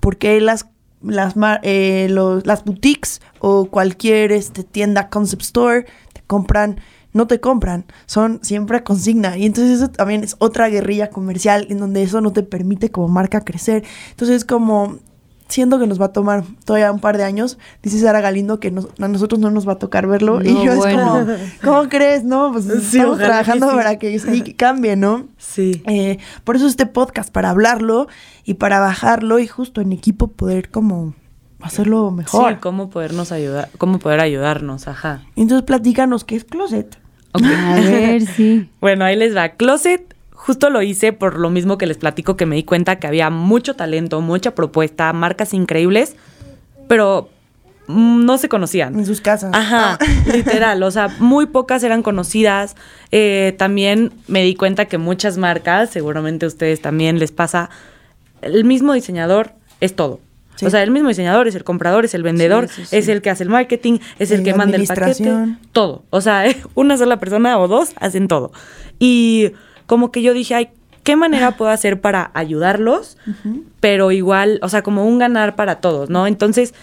[SPEAKER 2] porque las las eh, los- las boutiques o cualquier este, tienda concept store te compran no te compran, son siempre consigna. Y entonces eso también es otra guerrilla comercial en donde eso no te permite como marca crecer. Entonces como siento que nos va a tomar todavía un par de años. Dice Sara Galindo que nos- a nosotros no nos va a tocar verlo. y yo
[SPEAKER 3] bueno.
[SPEAKER 2] es como, ¿cómo crees? No, pues
[SPEAKER 4] Sí,
[SPEAKER 2] estamos trabajando
[SPEAKER 4] que sí.
[SPEAKER 2] para que sí cambie, ¿no?
[SPEAKER 4] Sí.
[SPEAKER 2] Eh, por eso este podcast, para hablarlo y para bajarlo y justo en equipo poder como hacerlo mejor.
[SPEAKER 4] Sí, cómo podernos ayudar, cómo poder ayudarnos, ajá.
[SPEAKER 2] Entonces platícanos qué es Closet.
[SPEAKER 3] A ver, sí.
[SPEAKER 4] Bueno, ahí les va. Closet, justo lo hice por lo mismo que les platico que me di cuenta que había mucho talento, mucha propuesta, marcas increíbles, pero mm, no se conocían.
[SPEAKER 2] En sus casas.
[SPEAKER 4] Ajá, literal, o sea, muy pocas eran conocidas. Eh, también me di cuenta que muchas marcas, seguramente a ustedes también les pasa, el mismo diseñador es todo.
[SPEAKER 2] Sí.
[SPEAKER 4] O sea, el mismo diseñador es el comprador, es el vendedor,
[SPEAKER 3] Sí, sí, sí.
[SPEAKER 4] es el que hace el marketing, es el
[SPEAKER 2] Sí,
[SPEAKER 4] que manda el paquete, todo. O sea, una sola persona o dos hacen todo. Y como que yo dije, ay, ¿qué manera puedo hacer para ayudarlos? Pero igual, o sea, como un ganar para todos, ¿no? Entonces,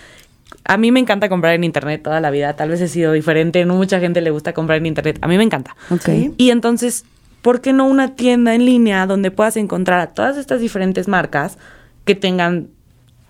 [SPEAKER 4] a mí me encanta comprar en internet toda la vida. Tal vez he sido diferente, no mucha gente le gusta comprar en internet. A mí me encanta.
[SPEAKER 3] Ok.
[SPEAKER 2] Sí.
[SPEAKER 4] Y entonces, ¿por qué no una tienda en línea donde puedas encontrar a todas estas diferentes marcas que tengan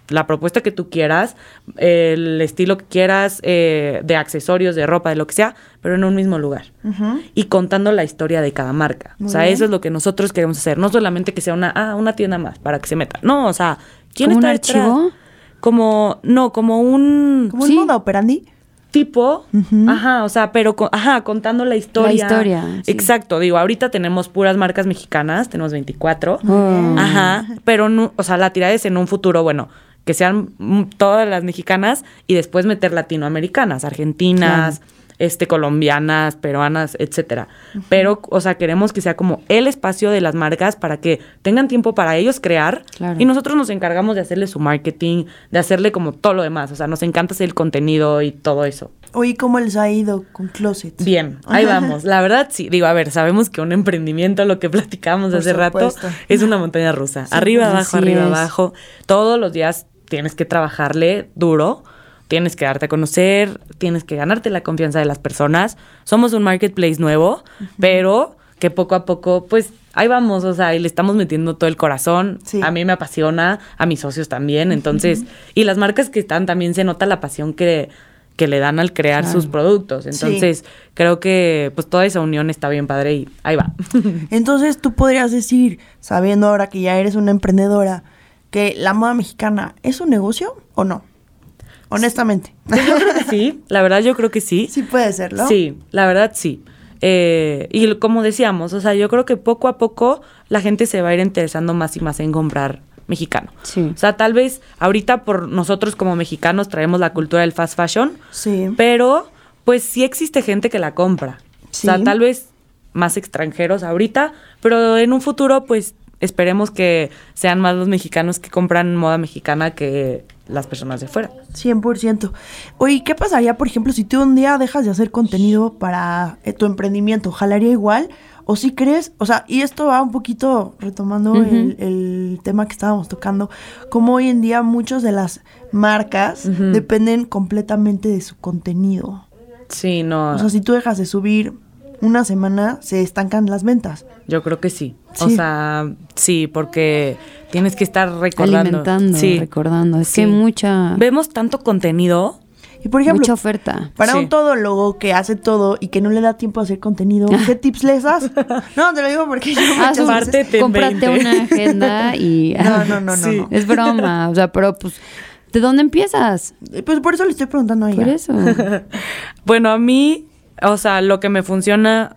[SPEAKER 4] la propuesta que tú quieras, el estilo que quieras, eh, de accesorios, de ropa, de lo que sea, pero en un mismo lugar?
[SPEAKER 2] Ujú.
[SPEAKER 4] Y contando la historia de cada marca.
[SPEAKER 2] Muy
[SPEAKER 4] o sea,
[SPEAKER 2] bien.
[SPEAKER 4] eso es lo que nosotros queremos hacer. No solamente que sea una, ah, una tienda más para que se meta. No, o sea, ¿quién
[SPEAKER 3] ¿Como un
[SPEAKER 4] está detrás?
[SPEAKER 3] archivo?
[SPEAKER 4] Como, no, como un
[SPEAKER 2] Como
[SPEAKER 3] Sí.
[SPEAKER 2] el moda operandi.
[SPEAKER 4] tipo, ajá, o sea, pero con- ajá, contando la historia.
[SPEAKER 3] historia, sí.
[SPEAKER 4] Exacto, digo, ahorita tenemos puras marcas mexicanas, tenemos 24.
[SPEAKER 3] Oh.
[SPEAKER 4] Ajá, pero no, o sea, la tirada es en un futuro, bueno, que sean mm, todas las mexicanas y después meter latinoamericanas, argentinas, este colombianas, peruanas, etcétera. Pero o sea, queremos que sea como el espacio de las marcas para que tengan tiempo para ellos crear
[SPEAKER 3] Claro.
[SPEAKER 4] y nosotros nos encargamos de hacerle su marketing, de hacerle como todo lo demás, o sea, nos encanta hacer el contenido y todo eso.
[SPEAKER 2] Oye, ¿cómo les ha ido con Closet?
[SPEAKER 4] Bien, ahí vamos. La verdad, sí. Digo, a ver, sabemos que un emprendimiento, lo que platicamos
[SPEAKER 2] Por
[SPEAKER 4] hace rato, es una montaña rusa. arriba,
[SPEAKER 3] pues,
[SPEAKER 4] abajo, arriba,
[SPEAKER 3] es.
[SPEAKER 4] abajo. Todos los días tienes que trabajarle duro, tienes que darte a conocer, tienes que ganarte la confianza de las personas. Somos un marketplace nuevo, pero que poco a poco, pues ahí vamos, o sea, y le estamos metiendo todo el corazón.
[SPEAKER 2] Sí.
[SPEAKER 4] A mí me apasiona, a mis socios también. Entonces, y las marcas que están también se nota la pasión que, que le dan al crear
[SPEAKER 3] Claro.
[SPEAKER 4] sus productos. Entonces, creo que pues toda esa unión está bien padre y ahí va.
[SPEAKER 2] Entonces tú podrías decir, sabiendo ahora que ya eres una emprendedora, que la moda mexicana es un negocio o no? Honestamente.
[SPEAKER 4] Sí, la verdad yo creo que sí.
[SPEAKER 2] Sí puede serlo.
[SPEAKER 4] Sí, la verdad sí. Eh, y como decíamos, o sea, yo creo que poco a poco la gente se va a ir interesando más y más en comprar mexicano.
[SPEAKER 3] Sí.
[SPEAKER 4] O sea, tal vez ahorita por nosotros como mexicanos traemos la cultura del fast fashion,
[SPEAKER 2] Sí.
[SPEAKER 4] pero pues sí existe gente que la compra.
[SPEAKER 2] Sí.
[SPEAKER 4] O sea, tal vez más extranjeros ahorita, pero en un futuro pues esperemos que sean más los mexicanos que compran moda mexicana que las personas de fuera.
[SPEAKER 2] 100%. Oye, ¿qué pasaría, por ejemplo, si tú un día dejas de hacer contenido para eh, tu emprendimiento? ¿Jalaría igual? ¿O si crees? O sea, y esto va un poquito retomando el, el tema que estábamos tocando, como hoy en día muchas de las marcas dependen completamente de su contenido.
[SPEAKER 4] Sí, no.
[SPEAKER 2] O sea, si tú dejas de subir una semana, se estancan las ventas.
[SPEAKER 4] Yo creo que sí. O sea, sí, porque tienes que estar recordando.
[SPEAKER 3] Alimentando,
[SPEAKER 4] sí.
[SPEAKER 3] recordando. Es
[SPEAKER 4] Sí.
[SPEAKER 3] que mucha,
[SPEAKER 4] Vemos tanto contenido.
[SPEAKER 2] Y por ejemplo,
[SPEAKER 3] mucha oferta.
[SPEAKER 2] Para
[SPEAKER 4] Sí.
[SPEAKER 2] un todólogo que hace todo y que no le da tiempo a hacer contenido, ¿qué tips les das? No, te lo digo porque yo veces-
[SPEAKER 3] cómprate
[SPEAKER 4] 20.
[SPEAKER 3] una agenda y...
[SPEAKER 2] No, no, no, no,
[SPEAKER 4] Sí.
[SPEAKER 2] no.
[SPEAKER 3] Es broma, o sea, pero pues, ¿de dónde empiezas?
[SPEAKER 2] Pues por eso le estoy preguntando a ella.
[SPEAKER 3] Por eso.
[SPEAKER 4] Bueno, a mí, o sea, lo que me funciona.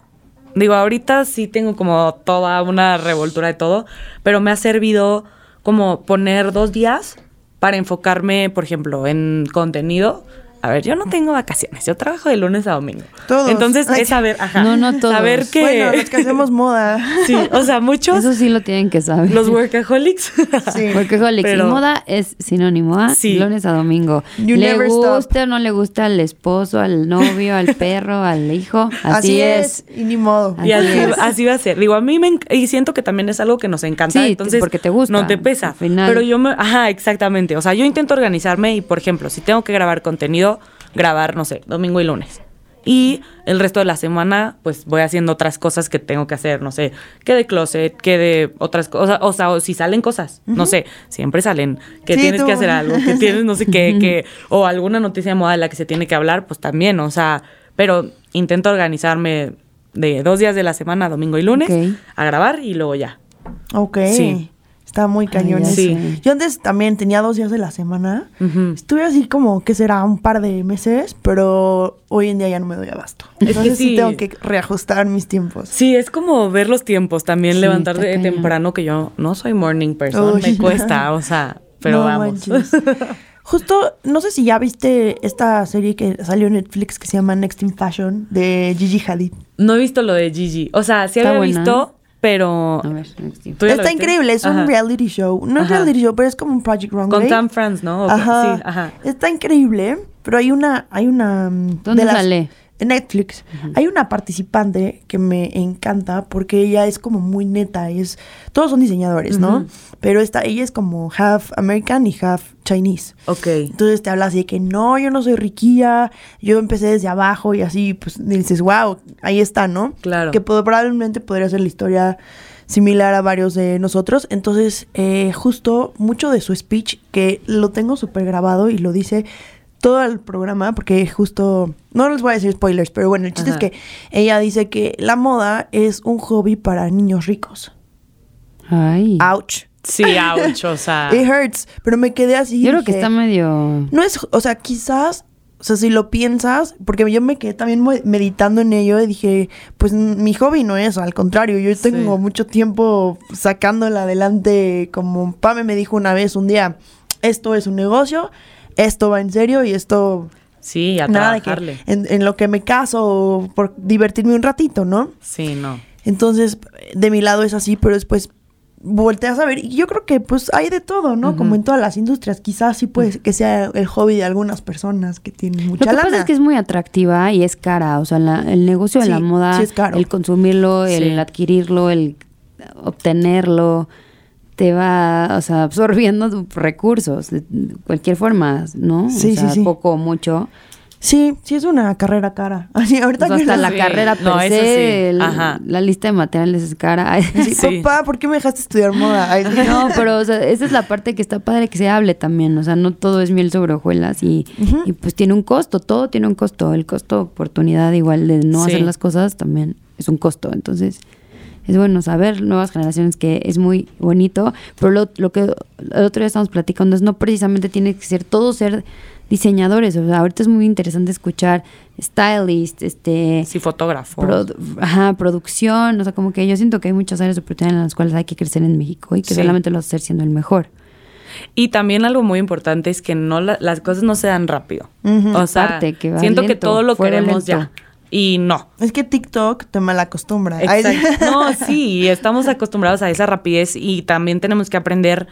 [SPEAKER 4] Digo, ahorita sí tengo como toda una revoltura de todo, pero me ha servido como poner dos días para enfocarme, por ejemplo, en contenido. A ver, yo no tengo vacaciones, yo trabajo de lunes a domingo.
[SPEAKER 2] Todos.
[SPEAKER 4] Entonces
[SPEAKER 2] Ay.
[SPEAKER 4] es saber, ajá,
[SPEAKER 3] No, no todos.
[SPEAKER 4] saber que
[SPEAKER 2] Bueno, los que hacemos moda.
[SPEAKER 4] sí, o sea, muchos
[SPEAKER 3] Eso sí lo tienen que saber.
[SPEAKER 4] los workaholics.
[SPEAKER 2] Sí.
[SPEAKER 3] Jolix,
[SPEAKER 4] Pero-
[SPEAKER 3] y moda es sinónimo a
[SPEAKER 4] Sí.
[SPEAKER 3] lunes a domingo.
[SPEAKER 2] You
[SPEAKER 3] le
[SPEAKER 2] never stop.
[SPEAKER 3] guste o no le gusta al esposo, al novio, al perro, al hijo. Así, es.
[SPEAKER 2] Y ni modo.
[SPEAKER 3] Así
[SPEAKER 4] Y así,
[SPEAKER 3] es.
[SPEAKER 4] así va a ser. Digo, a mí me y siento que también es algo que nos encanta.
[SPEAKER 3] Sí,
[SPEAKER 4] entonces,
[SPEAKER 3] porque te gusta,
[SPEAKER 4] No te pesa.
[SPEAKER 3] al final.
[SPEAKER 4] Pero yo me. Ajá, exactamente. O sea, yo intento organizarme y, por ejemplo, si tengo que grabar contenido, grabar, no sé, domingo y lunes. Y el resto de la semana, pues voy haciendo otras cosas que tengo que hacer, no sé, que de closet, que de otras cosas, o sea, o si salen cosas, no sé, siempre salen, que
[SPEAKER 2] Sí,
[SPEAKER 4] tienes
[SPEAKER 2] tú.
[SPEAKER 4] que hacer algo, que tienes no sé qué, que, o alguna noticia de moda de la que se tiene que hablar, pues también, o sea, pero intento organizarme de dos días de la semana, domingo y lunes, a grabar y luego ya.
[SPEAKER 2] Ok.
[SPEAKER 4] Sí.
[SPEAKER 2] Está muy cañón.
[SPEAKER 4] Sí.
[SPEAKER 2] Yo antes también tenía dos días de la semana. Estuve así como, ¿qué será? Un par de meses, pero hoy en día ya no me doy abasto.
[SPEAKER 4] que
[SPEAKER 2] Entonces sí.
[SPEAKER 4] sí.
[SPEAKER 2] tengo que reajustar mis tiempos.
[SPEAKER 4] Sí, es como ver los tiempos, también
[SPEAKER 3] Sí,
[SPEAKER 4] levantarte temprano, que yo no soy morning person,
[SPEAKER 2] Uy.
[SPEAKER 4] me cuesta, o sea, pero
[SPEAKER 2] No
[SPEAKER 4] vamos.
[SPEAKER 2] manches. Justo, no sé si ya viste esta serie que salió en Netflix que se llama Next in Fashion de Gigi Hadid.
[SPEAKER 4] No he visto lo de Gigi. O sea, sí
[SPEAKER 3] Está
[SPEAKER 4] había
[SPEAKER 3] buena.
[SPEAKER 4] visto, pero.
[SPEAKER 3] A ver, next
[SPEAKER 4] ¿Tú ya lo
[SPEAKER 2] Está increíble, es
[SPEAKER 4] Ajá.
[SPEAKER 2] un reality show. No es
[SPEAKER 4] Ajá.
[SPEAKER 2] reality show, pero es como un Project Runway.
[SPEAKER 4] Con Tam France, ¿no?
[SPEAKER 2] Ajá.
[SPEAKER 4] Sí, ajá.
[SPEAKER 2] Está increíble, pero hay una, hay una. mm,
[SPEAKER 3] ¿Dónde
[SPEAKER 2] de las-
[SPEAKER 3] sale?
[SPEAKER 2] En Netflix. Hay una participante que me encanta porque ella es como muy neta. Es, todos son diseñadores, ¿no? Pero esta, ella es como half American y half Chinese.
[SPEAKER 4] Ok.
[SPEAKER 2] Entonces te habla así de que no, yo no soy riquilla, yo empecé desde abajo y así, pues dices, wow, ahí está, ¿no?
[SPEAKER 4] Claro.
[SPEAKER 2] Que probablemente podría ser la historia similar a varios de nosotros. Entonces, eh, justo mucho de su speech, que lo tengo súper grabado y lo dice todo el programa, porque justo, no les voy a decir spoilers, pero bueno, el chiste
[SPEAKER 4] Ajá.
[SPEAKER 2] es que ella dice que la moda es un hobby para niños ricos.
[SPEAKER 3] Ay.
[SPEAKER 2] Ouch.
[SPEAKER 4] Sí, ouch, o sea.
[SPEAKER 2] It hurts, pero me quedé así.
[SPEAKER 3] Yo creo que está medio...
[SPEAKER 2] No es, o sea, quizás, o sea, si lo piensas, porque yo me quedé también meditando en ello y dije, pues mi hobby no es, al contrario, yo
[SPEAKER 4] Sí.
[SPEAKER 2] tengo mucho tiempo sacándola adelante, como Pame me dijo una vez, un día, esto es un negocio, esto va en serio y esto,
[SPEAKER 4] Sí, a
[SPEAKER 2] nada de que en, en lo que me caso por divertirme un ratito, ¿no?
[SPEAKER 4] Sí, no.
[SPEAKER 2] Entonces, de mi lado es así, pero después volteas a ver y yo creo que pues hay de todo, ¿no? Como en todas las industrias, quizás sí puede que sea el hobby de algunas personas que tienen
[SPEAKER 3] Lo
[SPEAKER 2] mucha
[SPEAKER 3] que
[SPEAKER 2] lana.
[SPEAKER 3] pasa es que es muy atractiva y es cara. O sea, la- el negocio de
[SPEAKER 2] Sí,
[SPEAKER 3] la moda,
[SPEAKER 2] sí es caro.
[SPEAKER 3] el consumirlo,
[SPEAKER 4] Sí.
[SPEAKER 3] el adquirirlo, el obtenerlo, te va, o sea, absorbiendo tus recursos de cualquier forma, ¿no?
[SPEAKER 2] Sí,
[SPEAKER 3] o sea,
[SPEAKER 2] sí, sí.
[SPEAKER 3] poco o mucho.
[SPEAKER 2] Sí, sí es una carrera cara. Así ahorita
[SPEAKER 3] O sea,
[SPEAKER 2] que
[SPEAKER 3] hasta la
[SPEAKER 4] Sí.
[SPEAKER 3] carrera per
[SPEAKER 4] No,
[SPEAKER 3] se,
[SPEAKER 4] sí. Ajá.
[SPEAKER 3] la lista de materiales es cara. Ay,
[SPEAKER 2] Sí,
[SPEAKER 4] Sí.
[SPEAKER 2] papá, ¿por qué me dejaste estudiar moda? Ay, sí.
[SPEAKER 3] No, pero o sea, esa es la parte que está padre que se hable también. O sea, no todo es miel sobre hojuelas y, y pues tiene un costo, todo tiene un costo. El costo oportunidad igual de no
[SPEAKER 4] Sí.
[SPEAKER 3] hacer las cosas también es un costo. Entonces, es bueno saber nuevas generaciones que es muy bonito, pero lo, lo que el otro día estamos platicando es no precisamente tiene que ser todo ser diseñadores. O sea, ahorita es muy interesante escuchar stylist, este
[SPEAKER 4] Sí, fotógrafo.
[SPEAKER 3] produ- ajá, producción, o sea, como que yo siento que hay muchas áreas de oportunidad en las cuales hay que crecer en México y que
[SPEAKER 4] Sí.
[SPEAKER 3] solamente lo vas a hacer siendo el mejor.
[SPEAKER 4] Y también algo muy importante es que no la- las cosas no se dan rápido. O sea,
[SPEAKER 3] que va
[SPEAKER 4] siento que todo lo queremos
[SPEAKER 3] lento.
[SPEAKER 4] ya. Y no.
[SPEAKER 2] Es que TikTok te malacostumbra.
[SPEAKER 4] Exacto. No, sí, estamos acostumbrados a esa rapidez y también tenemos que aprender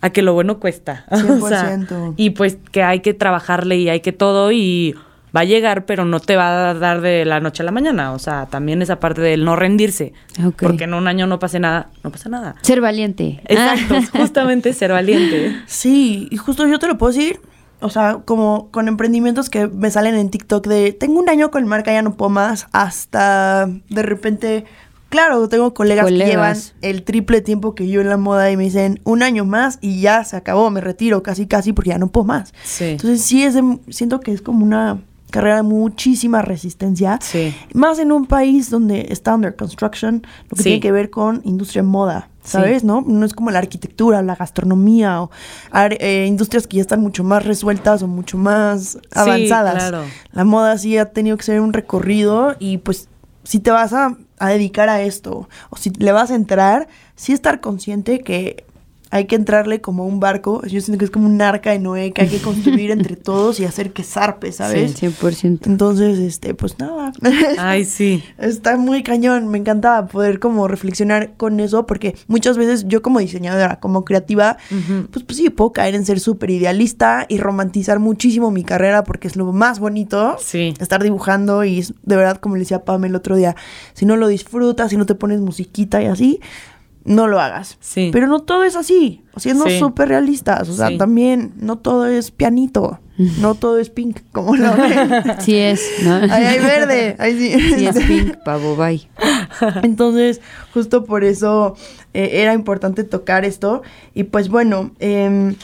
[SPEAKER 4] a que lo bueno cuesta. O sea,
[SPEAKER 2] 100%.
[SPEAKER 4] y pues que hay que trabajarle y hay que todo y va a llegar, pero no te va a dar de la noche a la mañana. O sea, también esa parte del no rendirse. Porque en un año no pase nada, no pasa nada.
[SPEAKER 3] Ser valiente.
[SPEAKER 4] Exacto, justamente ser valiente.
[SPEAKER 2] Sí, y justo yo te lo puedo decir. O sea, como con emprendimientos que me salen en TikTok de tengo un año con marca, ya no puedo más, hasta de repente, claro, tengo colegas, que llevan el triple tiempo que yo en la moda y me dicen un año más y ya se acabó, me retiro casi casi porque ya no puedo más.
[SPEAKER 4] Sí.
[SPEAKER 2] Entonces sí es de- siento que es como una carrera de muchísima resistencia.
[SPEAKER 4] Sí.
[SPEAKER 2] Más en un país donde está under construction, lo que
[SPEAKER 4] Sí.
[SPEAKER 2] tiene que ver con industria en
[SPEAKER 4] Sí.
[SPEAKER 2] ¿sabes? ¿No? No es como la arquitectura, la gastronomía o eh, industrias que ya están mucho más resueltas o mucho más avanzadas.
[SPEAKER 4] claro.
[SPEAKER 2] La moda sí ha tenido que ser un recorrido y pues si te vas a, a dedicar a esto o si le vas a entrar, sí estar consciente que hay que entrarle como un barco. Yo siento que es como un arca de Noé que hay que construir entre todos y hacer que zarpe, ¿sabes?
[SPEAKER 3] 100%.
[SPEAKER 2] Entonces, este, pues nada.
[SPEAKER 4] Ay, sí.
[SPEAKER 2] Está muy cañón, me encanta poder como reflexionar con eso porque muchas veces yo como diseñadora, como creativa, pues, pues sí, puedo caer en ser súper idealista y romantizar muchísimo mi carrera porque es lo más bonito.
[SPEAKER 4] Sí.
[SPEAKER 2] Estar dibujando y es- de verdad, como le decía Pam el otro día, si no lo disfrutas, si no te pones musiquita y así, no lo hagas.
[SPEAKER 4] Sí.
[SPEAKER 2] Pero no todo es así, siendo
[SPEAKER 4] Sí.
[SPEAKER 2] súper realistas. O sea,
[SPEAKER 4] Sí.
[SPEAKER 2] también no todo es pianito, no todo es pink, como lo ven.
[SPEAKER 3] Sí es, ¿no?
[SPEAKER 2] Ahí hay verde, ahí sí.
[SPEAKER 3] Sí es pink, pavo, bye.
[SPEAKER 2] Entonces, justo por eso eh, era importante tocar esto. Y pues bueno, em,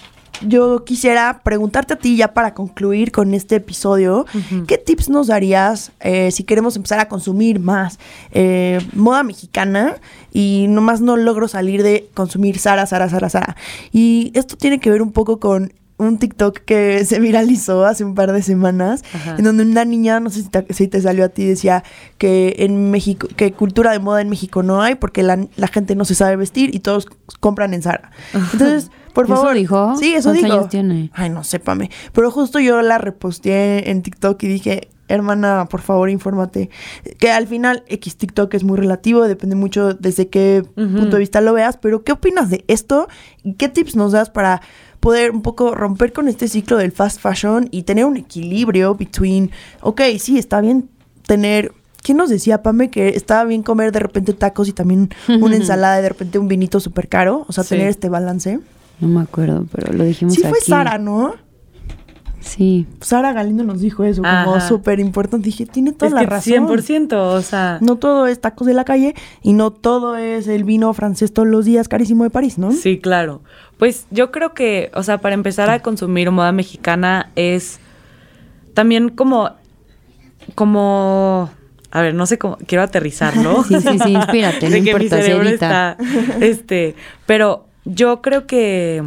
[SPEAKER 2] yo quisiera preguntarte a ti ya para concluir con este episodio, ¿qué tips nos darías eh, si queremos empezar a consumir más eh, moda mexicana y nomás no logro salir de consumir Sara, Sara, Sara, Sara? Y esto tiene que ver un poco con un TikTok que se viralizó hace un par de semanas,
[SPEAKER 4] Ajá.
[SPEAKER 2] en donde una niña, no sé si te, si te salió a ti, decía que en México, que cultura de moda en México no hay porque la, la gente no se sabe vestir y todos compran en Zara. Entonces, por
[SPEAKER 3] ¿Eso
[SPEAKER 2] favor.
[SPEAKER 3] dijo?
[SPEAKER 2] Sí, eso
[SPEAKER 3] ¿Cuántos
[SPEAKER 2] dijo.
[SPEAKER 3] años tiene?
[SPEAKER 2] Ay, no sépame. Pero justo yo la reposteé en TikTok y dije, hermana, por favor, infórmate. Que al final, X TikTok es muy relativo, depende mucho desde qué punto de vista lo veas. Pero, ¿qué opinas de esto? ¿Y qué tips nos das para poder un poco romper con este ciclo del fast fashion y tener un equilibrio between, ok, sí, está bien tener. ¿Quién nos decía, Pame, que estaba bien comer de repente tacos y también una ensalada y de repente un vinito súper caro? O sea,
[SPEAKER 4] Sí.
[SPEAKER 2] tener este balance.
[SPEAKER 3] No me acuerdo, pero lo dijimos
[SPEAKER 2] Sí
[SPEAKER 3] aquí.
[SPEAKER 2] fue Sara, ¿no?
[SPEAKER 3] Sí.
[SPEAKER 2] Sara Galindo nos dijo eso, como súper importante. Dije, tiene toda
[SPEAKER 4] Es
[SPEAKER 2] la
[SPEAKER 4] que
[SPEAKER 2] razón.
[SPEAKER 4] 100%, o sea.
[SPEAKER 2] No todo es tacos de la calle y no todo es el vino francés todos los días carísimo de París, ¿no?
[SPEAKER 4] Sí, claro. Pues yo creo que, o sea, para empezar a consumir moda mexicana es también como, como, a ver, no sé cómo, quiero aterrizarlo.
[SPEAKER 3] Sí, sí, sí, inspírate, no importa,
[SPEAKER 4] cerebro
[SPEAKER 3] Cerita.
[SPEAKER 4] está, este, pero yo creo que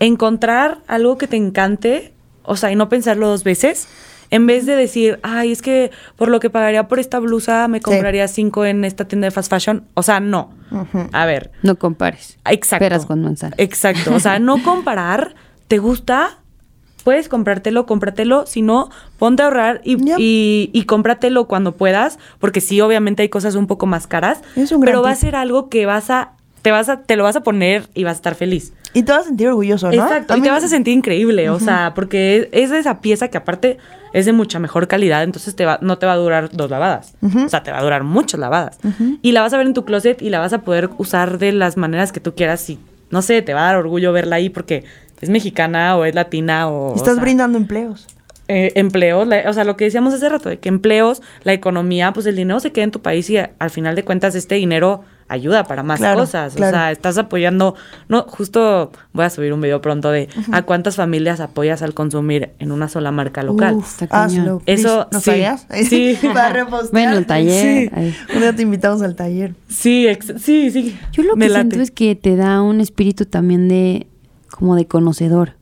[SPEAKER 4] encontrar algo que te encante, o sea, y no pensarlo dos veces, en vez de decir, ay, es que por lo que pagaría por esta blusa me compraría cinco en esta tienda de fast fashion. O sea, no. A ver,
[SPEAKER 3] No compares.
[SPEAKER 4] Exacto.
[SPEAKER 3] Peras con manzanas.
[SPEAKER 4] Exacto. O sea, no comparar. ¿Te gusta? Puedes comprártelo, cómpratelo. Si no, ponte a ahorrar y, y, y cómpratelo cuando puedas. Porque sí, obviamente hay cosas un poco más caras.
[SPEAKER 2] Es un gran
[SPEAKER 4] pero va a ser algo que vas a. Te vas a, te lo vas a poner y vas a estar feliz.
[SPEAKER 2] Y te vas a sentir orgulloso, ¿no?
[SPEAKER 4] Exacto. Y te vas a sentir increíble. O sea, porque es, esa pieza que aparte es de mucha mejor calidad. Entonces te va, no te va a durar dos lavadas. O sea, te va a durar muchas lavadas. Y la vas a ver en tu closet y la vas a poder usar de las maneras que tú quieras. Y no sé, te va a dar orgullo verla ahí porque es mexicana o es latina o. o
[SPEAKER 2] Estás
[SPEAKER 4] sea,
[SPEAKER 2] brindando empleos.
[SPEAKER 4] eh, empleos, la- o sea, lo que decíamos hace rato, de que empleos, la economía, pues el dinero se queda en tu país y a- al final de cuentas este dinero ayuda para más
[SPEAKER 2] Claro,
[SPEAKER 4] cosas.
[SPEAKER 2] claro.
[SPEAKER 4] O sea, estás apoyando, no, justo voy a subir un video pronto de a cuántas familias apoyas al consumir en una sola marca local.
[SPEAKER 2] Uf, hazlo.
[SPEAKER 4] Eso,
[SPEAKER 2] ¿Nos
[SPEAKER 4] sí. Sí.
[SPEAKER 2] Para.
[SPEAKER 3] Ven al taller.
[SPEAKER 2] Sí. Un día te invitamos al taller.
[SPEAKER 4] Sí, ex- sí, sí.
[SPEAKER 3] Yo lo
[SPEAKER 4] me
[SPEAKER 3] que siento es que te da un espíritu también de como de conocedor.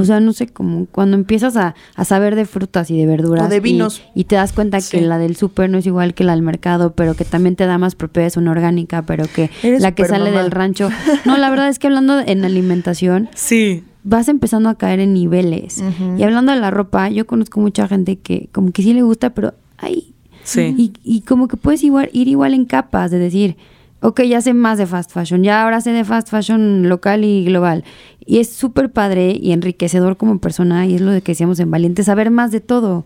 [SPEAKER 3] O sea, no sé, como cuando empiezas a, a saber de frutas y de verduras.
[SPEAKER 2] O de
[SPEAKER 3] y-
[SPEAKER 2] vinos.
[SPEAKER 3] Y, te das cuenta
[SPEAKER 4] Sí.
[SPEAKER 3] que la del súper no es igual que la del mercado, pero que también te da más propiedades una orgánica, pero que
[SPEAKER 2] Eres
[SPEAKER 3] la que sale del rancho. No, la verdad es que hablando en alimentación,
[SPEAKER 4] Sí.
[SPEAKER 3] vas empezando a caer en niveles. Y hablando de la ropa, yo conozco mucha gente que como que sí le gusta, pero ay,
[SPEAKER 4] Sí.
[SPEAKER 3] y, y como que puedes igual, ir igual en capas, de decir, ok, ya sé más de fast fashion, ya ahora sé de fast fashion local y global. Y es súper padre y enriquecedor como persona, y es lo de que decíamos en Valiente, saber más de todo.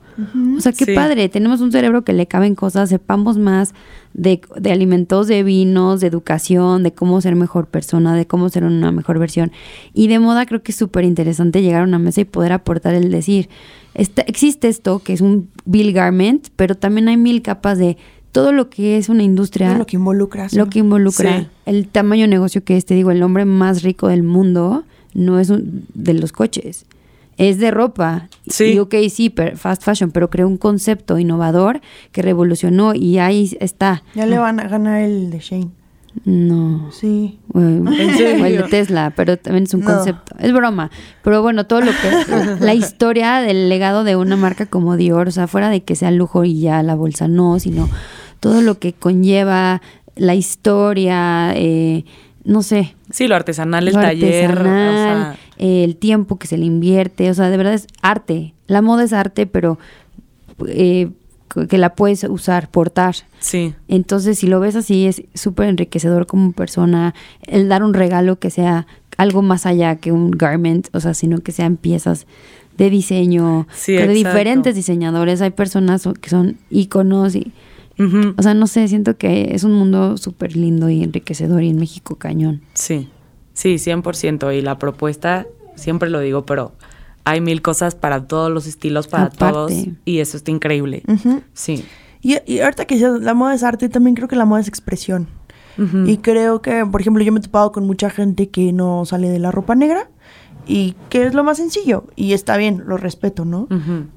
[SPEAKER 3] O sea, qué
[SPEAKER 4] Sí.
[SPEAKER 3] padre, tenemos un cerebro que le caben cosas, sepamos más de, de alimentos, de vinos, de educación, de cómo ser mejor persona, de cómo ser una mejor versión. Y de moda creo que es súper interesante llegar a una mesa y poder aportar el decir, esta- existe esto que es un bill garment, pero también hay mil capas de todo lo que es una industria,
[SPEAKER 2] lo que involucra. sí.
[SPEAKER 3] lo que involucra
[SPEAKER 4] Sí.
[SPEAKER 3] el tamaño de negocio que es, te digo, el hombre más rico del mundo no es un- de los coches, es de ropa.
[SPEAKER 4] Sí.
[SPEAKER 3] Y ok, sí, per- fast fashion, pero creó un concepto innovador que revolucionó y ahí está.
[SPEAKER 2] Ya le van a ganar el de Shane.
[SPEAKER 3] No.
[SPEAKER 2] Sí.
[SPEAKER 3] O el de Tesla, pero también es un
[SPEAKER 2] No.
[SPEAKER 3] concepto. Es broma. Pero bueno, todo lo que. la historia del legado de una marca como Dior, o sea, fuera de que sea lujo y ya la bolsa no, sino todo lo que conlleva la historia, eh, no sé.
[SPEAKER 4] Sí, lo artesanal, el
[SPEAKER 3] lo
[SPEAKER 4] taller. o
[SPEAKER 3] artesanal,
[SPEAKER 4] sea,
[SPEAKER 3] el tiempo que se le invierte, o sea, de verdad es arte. La moda es arte, pero eh, que la puedes usar, portar.
[SPEAKER 4] sí.
[SPEAKER 3] Entonces, si lo ves así, es súper enriquecedor como persona. El dar un regalo que sea algo más allá que un garment, o sea, sino que sean piezas de diseño,
[SPEAKER 4] Sí,
[SPEAKER 3] de diferentes diseñadores. Hay personas que son íconos y, O sea, no sé, siento que es un mundo súper lindo y enriquecedor y en México cañón.
[SPEAKER 4] Sí, sí, 100%. Y la propuesta, siempre lo digo, pero hay mil cosas para todos los estilos, para
[SPEAKER 3] Aparte.
[SPEAKER 4] todos. Y eso está increíble. Sí.
[SPEAKER 2] Y, y ahorita que la moda es arte, también creo que la moda es expresión. Y creo que, por ejemplo, yo me he topado con mucha gente que no sale de la ropa negra y que es lo más sencillo. Y está bien, lo respeto, ¿no?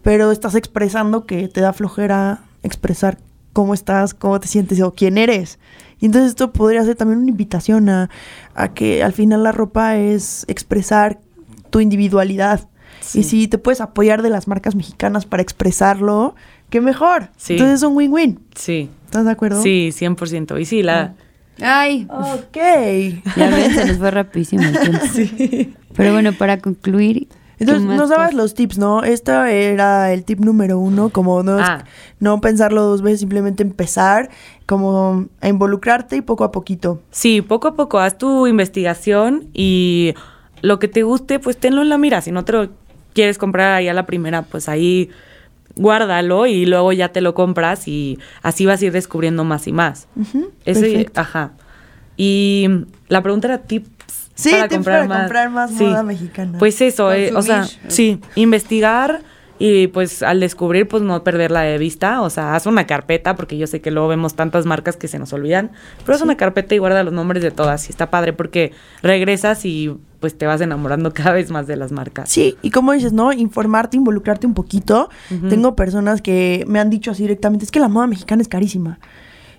[SPEAKER 2] Pero estás expresando que te da flojera expresar cómo estás, cómo te sientes o quién eres. Y entonces esto podría ser también una invitación a, a que al final la ropa es expresar tu individualidad.
[SPEAKER 4] Sí.
[SPEAKER 2] Y si te puedes apoyar de las marcas mexicanas para expresarlo, qué mejor.
[SPEAKER 4] Sí.
[SPEAKER 2] Entonces es un win-win.
[SPEAKER 4] Sí.
[SPEAKER 2] ¿Estás de acuerdo?
[SPEAKER 4] Sí, 100%. Y sí, la...
[SPEAKER 3] Ay,
[SPEAKER 2] Ok.
[SPEAKER 3] ya ven, se nos fue rapidísimo el tiempo. Pero bueno, para concluir. ¿Qué
[SPEAKER 2] Entonces, nos dabas los tips, ¿no? Este era el tip número uno, como no,
[SPEAKER 4] Ah.
[SPEAKER 2] no pensarlo dos veces, simplemente empezar, como a involucrarte y poco a poquito.
[SPEAKER 4] Sí, poco a poco haz tu investigación y lo que te guste, pues tenlo en la mira. Si no te lo quieres comprar ahí a la primera, pues ahí guárdalo y luego ya te lo compras y así vas a ir descubriendo más y más. Ese, ajá. Y la pregunta era tips
[SPEAKER 2] Sí,
[SPEAKER 4] para comprar
[SPEAKER 2] para
[SPEAKER 4] más.
[SPEAKER 2] comprar más
[SPEAKER 4] Sí.
[SPEAKER 2] moda mexicana.
[SPEAKER 4] Pues eso, eh, o sea, sí, investigar y pues al descubrir, pues no perderla de vista. O sea, haz una carpeta, porque yo sé que luego vemos tantas marcas que se nos olvidan, pero haz una carpeta y guarda los nombres de todas. Y está padre porque regresas y pues te vas enamorando cada vez más de las marcas.
[SPEAKER 2] Sí, y como dices, ¿no? Informarte, involucrarte un poquito. Tengo personas que me han dicho así directamente, es que la moda mexicana es carísima.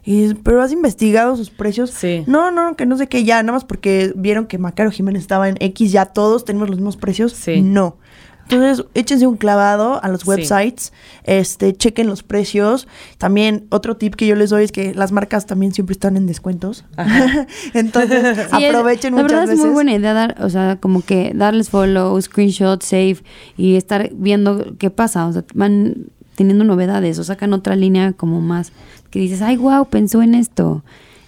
[SPEAKER 2] Y pero has investigado sus precios.
[SPEAKER 4] Sí.
[SPEAKER 2] No, no, que no sé qué, ya, nada más porque vieron que Macaro Jiménez estaba en X, ya todos tenemos los mismos precios.
[SPEAKER 4] Sí.
[SPEAKER 2] No. Entonces, échense un clavado a los
[SPEAKER 4] Sí.
[SPEAKER 2] websites, este, chequen los precios. También, otro tip que yo les doy es que las marcas también siempre están en descuentos.
[SPEAKER 4] Ajá.
[SPEAKER 2] Entonces,
[SPEAKER 3] Sí, es-
[SPEAKER 2] aprovechen
[SPEAKER 3] La
[SPEAKER 2] muchas
[SPEAKER 3] verdad es
[SPEAKER 2] veces.
[SPEAKER 3] muy buena idea dar, o sea, como que darles follow, screenshot, save y estar viendo qué pasa. O sea, van teniendo novedades o sacan otra línea como más que dices, ay, wow, pensó en esto.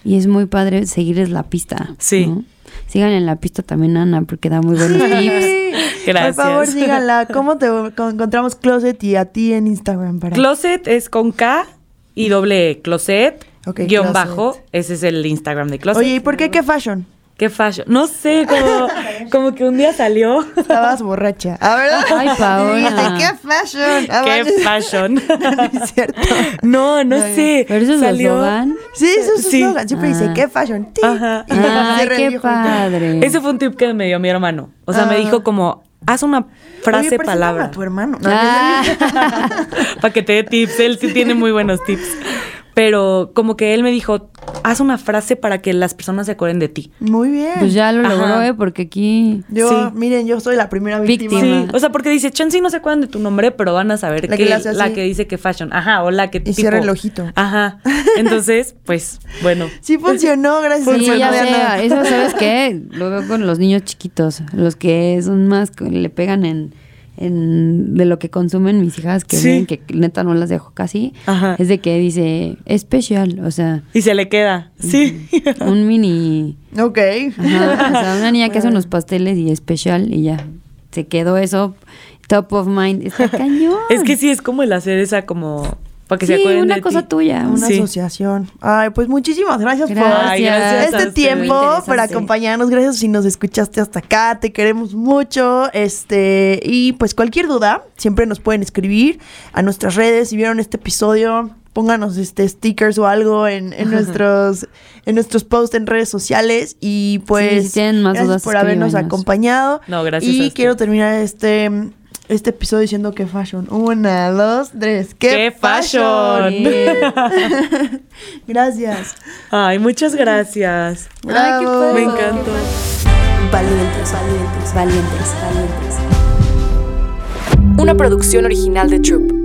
[SPEAKER 3] Y es muy padre seguirles la pista.
[SPEAKER 4] Sí.
[SPEAKER 3] ¿no? Sigan en la pista también, Ana, porque da muy buenos tips.
[SPEAKER 4] Gracias.
[SPEAKER 2] Por favor, síganla. ¿Cómo te con- encontramos Closet y a ti en Instagram? Para...
[SPEAKER 4] Closet es con K y doble E. Closet,
[SPEAKER 2] Ok,
[SPEAKER 4] guion
[SPEAKER 2] Closet.
[SPEAKER 4] bajo. Ese es el Instagram de Closet.
[SPEAKER 2] Oye, ¿y por qué qué fashion?
[SPEAKER 4] ¿Qué fashion? No sé, como, como que un día salió.
[SPEAKER 2] Estabas borracha. A ver.
[SPEAKER 3] Ay, Paola.
[SPEAKER 2] Dijiste, ¿qué fashion? Ah,
[SPEAKER 4] ¿Qué fashion?
[SPEAKER 2] No es cierto.
[SPEAKER 4] No, no sé.
[SPEAKER 3] Pero eso es
[SPEAKER 4] salió.
[SPEAKER 2] Sí, eso es
[SPEAKER 4] Sí.
[SPEAKER 2] eslogan. Siempre dice,
[SPEAKER 3] Ah.
[SPEAKER 2] ¿qué fashion?
[SPEAKER 4] Ajá.
[SPEAKER 2] Y
[SPEAKER 3] Ay, qué padre.
[SPEAKER 4] Ese fue un tip que me dio mi hermano. O sea, me
[SPEAKER 2] Ah.
[SPEAKER 4] dijo como, haz una frase, palabra.
[SPEAKER 2] a tu hermano.
[SPEAKER 3] Ah.
[SPEAKER 4] Para que te dé tips. Él sí tiene muy buenos tips. Pero como que él me dijo, haz una frase para que las personas se acuerden de ti.
[SPEAKER 2] Muy bien.
[SPEAKER 3] Pues ya lo
[SPEAKER 4] Ajá.
[SPEAKER 3] logró, ¿eh? Porque aquí...
[SPEAKER 2] Yo,
[SPEAKER 4] Sí.
[SPEAKER 2] miren, yo soy la primera víctima.
[SPEAKER 3] Víctima.
[SPEAKER 4] Sí, o sea, porque dice, chance no se acuerdan de tu nombre, pero van a saber
[SPEAKER 2] La
[SPEAKER 4] que, la que dice que fashion. Ajá, o la que
[SPEAKER 2] Y cierra el ojito.
[SPEAKER 4] Ajá. Entonces, pues, bueno.
[SPEAKER 2] Sí funcionó, gracias
[SPEAKER 3] Sí,
[SPEAKER 2] a
[SPEAKER 3] ya eso sabes qué, lo veo con los niños chiquitos, los que son más, que le pegan en, en de lo que consumen mis hijas, que
[SPEAKER 4] Sí.
[SPEAKER 3] ven, que neta no las dejo casi,
[SPEAKER 4] Ajá.
[SPEAKER 3] es de que dice especial, o sea,
[SPEAKER 4] Y se le queda. Sí.
[SPEAKER 3] un mini,
[SPEAKER 2] Ok.
[SPEAKER 3] ajá, o sea, una niña que hace unos pasteles y especial y ya, se quedó eso top of mind, está cañón.
[SPEAKER 4] Es que sí, es como el hacer esa como... Para que se
[SPEAKER 3] sí,
[SPEAKER 4] acuerden
[SPEAKER 3] una
[SPEAKER 4] de
[SPEAKER 3] cosa
[SPEAKER 4] ti.
[SPEAKER 3] tuya,
[SPEAKER 2] Una
[SPEAKER 4] Sí.
[SPEAKER 2] asociación. Ay, pues muchísimas gracias,
[SPEAKER 3] Gracias.
[SPEAKER 2] por
[SPEAKER 4] Ay, gracias a
[SPEAKER 2] este
[SPEAKER 4] ustedes.
[SPEAKER 2] tiempo, por acompañarnos. Gracias si nos escuchaste hasta acá. Te queremos mucho. Este, y pues cualquier duda, siempre nos pueden escribir a nuestras redes. Si vieron este episodio, pónganos este stickers o algo en, en nuestros en nuestros posts en redes sociales. Y pues
[SPEAKER 3] Sí, si tienen más
[SPEAKER 2] gracias
[SPEAKER 3] dudas,
[SPEAKER 2] por habernos acompañado.
[SPEAKER 4] No, gracias
[SPEAKER 2] Y quiero terminar este. Este episodio diciendo que fashion. Una, dos, tres. ¡Qué,
[SPEAKER 4] ¡Qué fashion!
[SPEAKER 2] Gracias.
[SPEAKER 4] Ay, muchas gracias.
[SPEAKER 3] Ay, qué.
[SPEAKER 4] Me encantó.
[SPEAKER 1] Valientes, valientes,
[SPEAKER 3] Valientes, valientes.
[SPEAKER 1] Una producción original de Troop.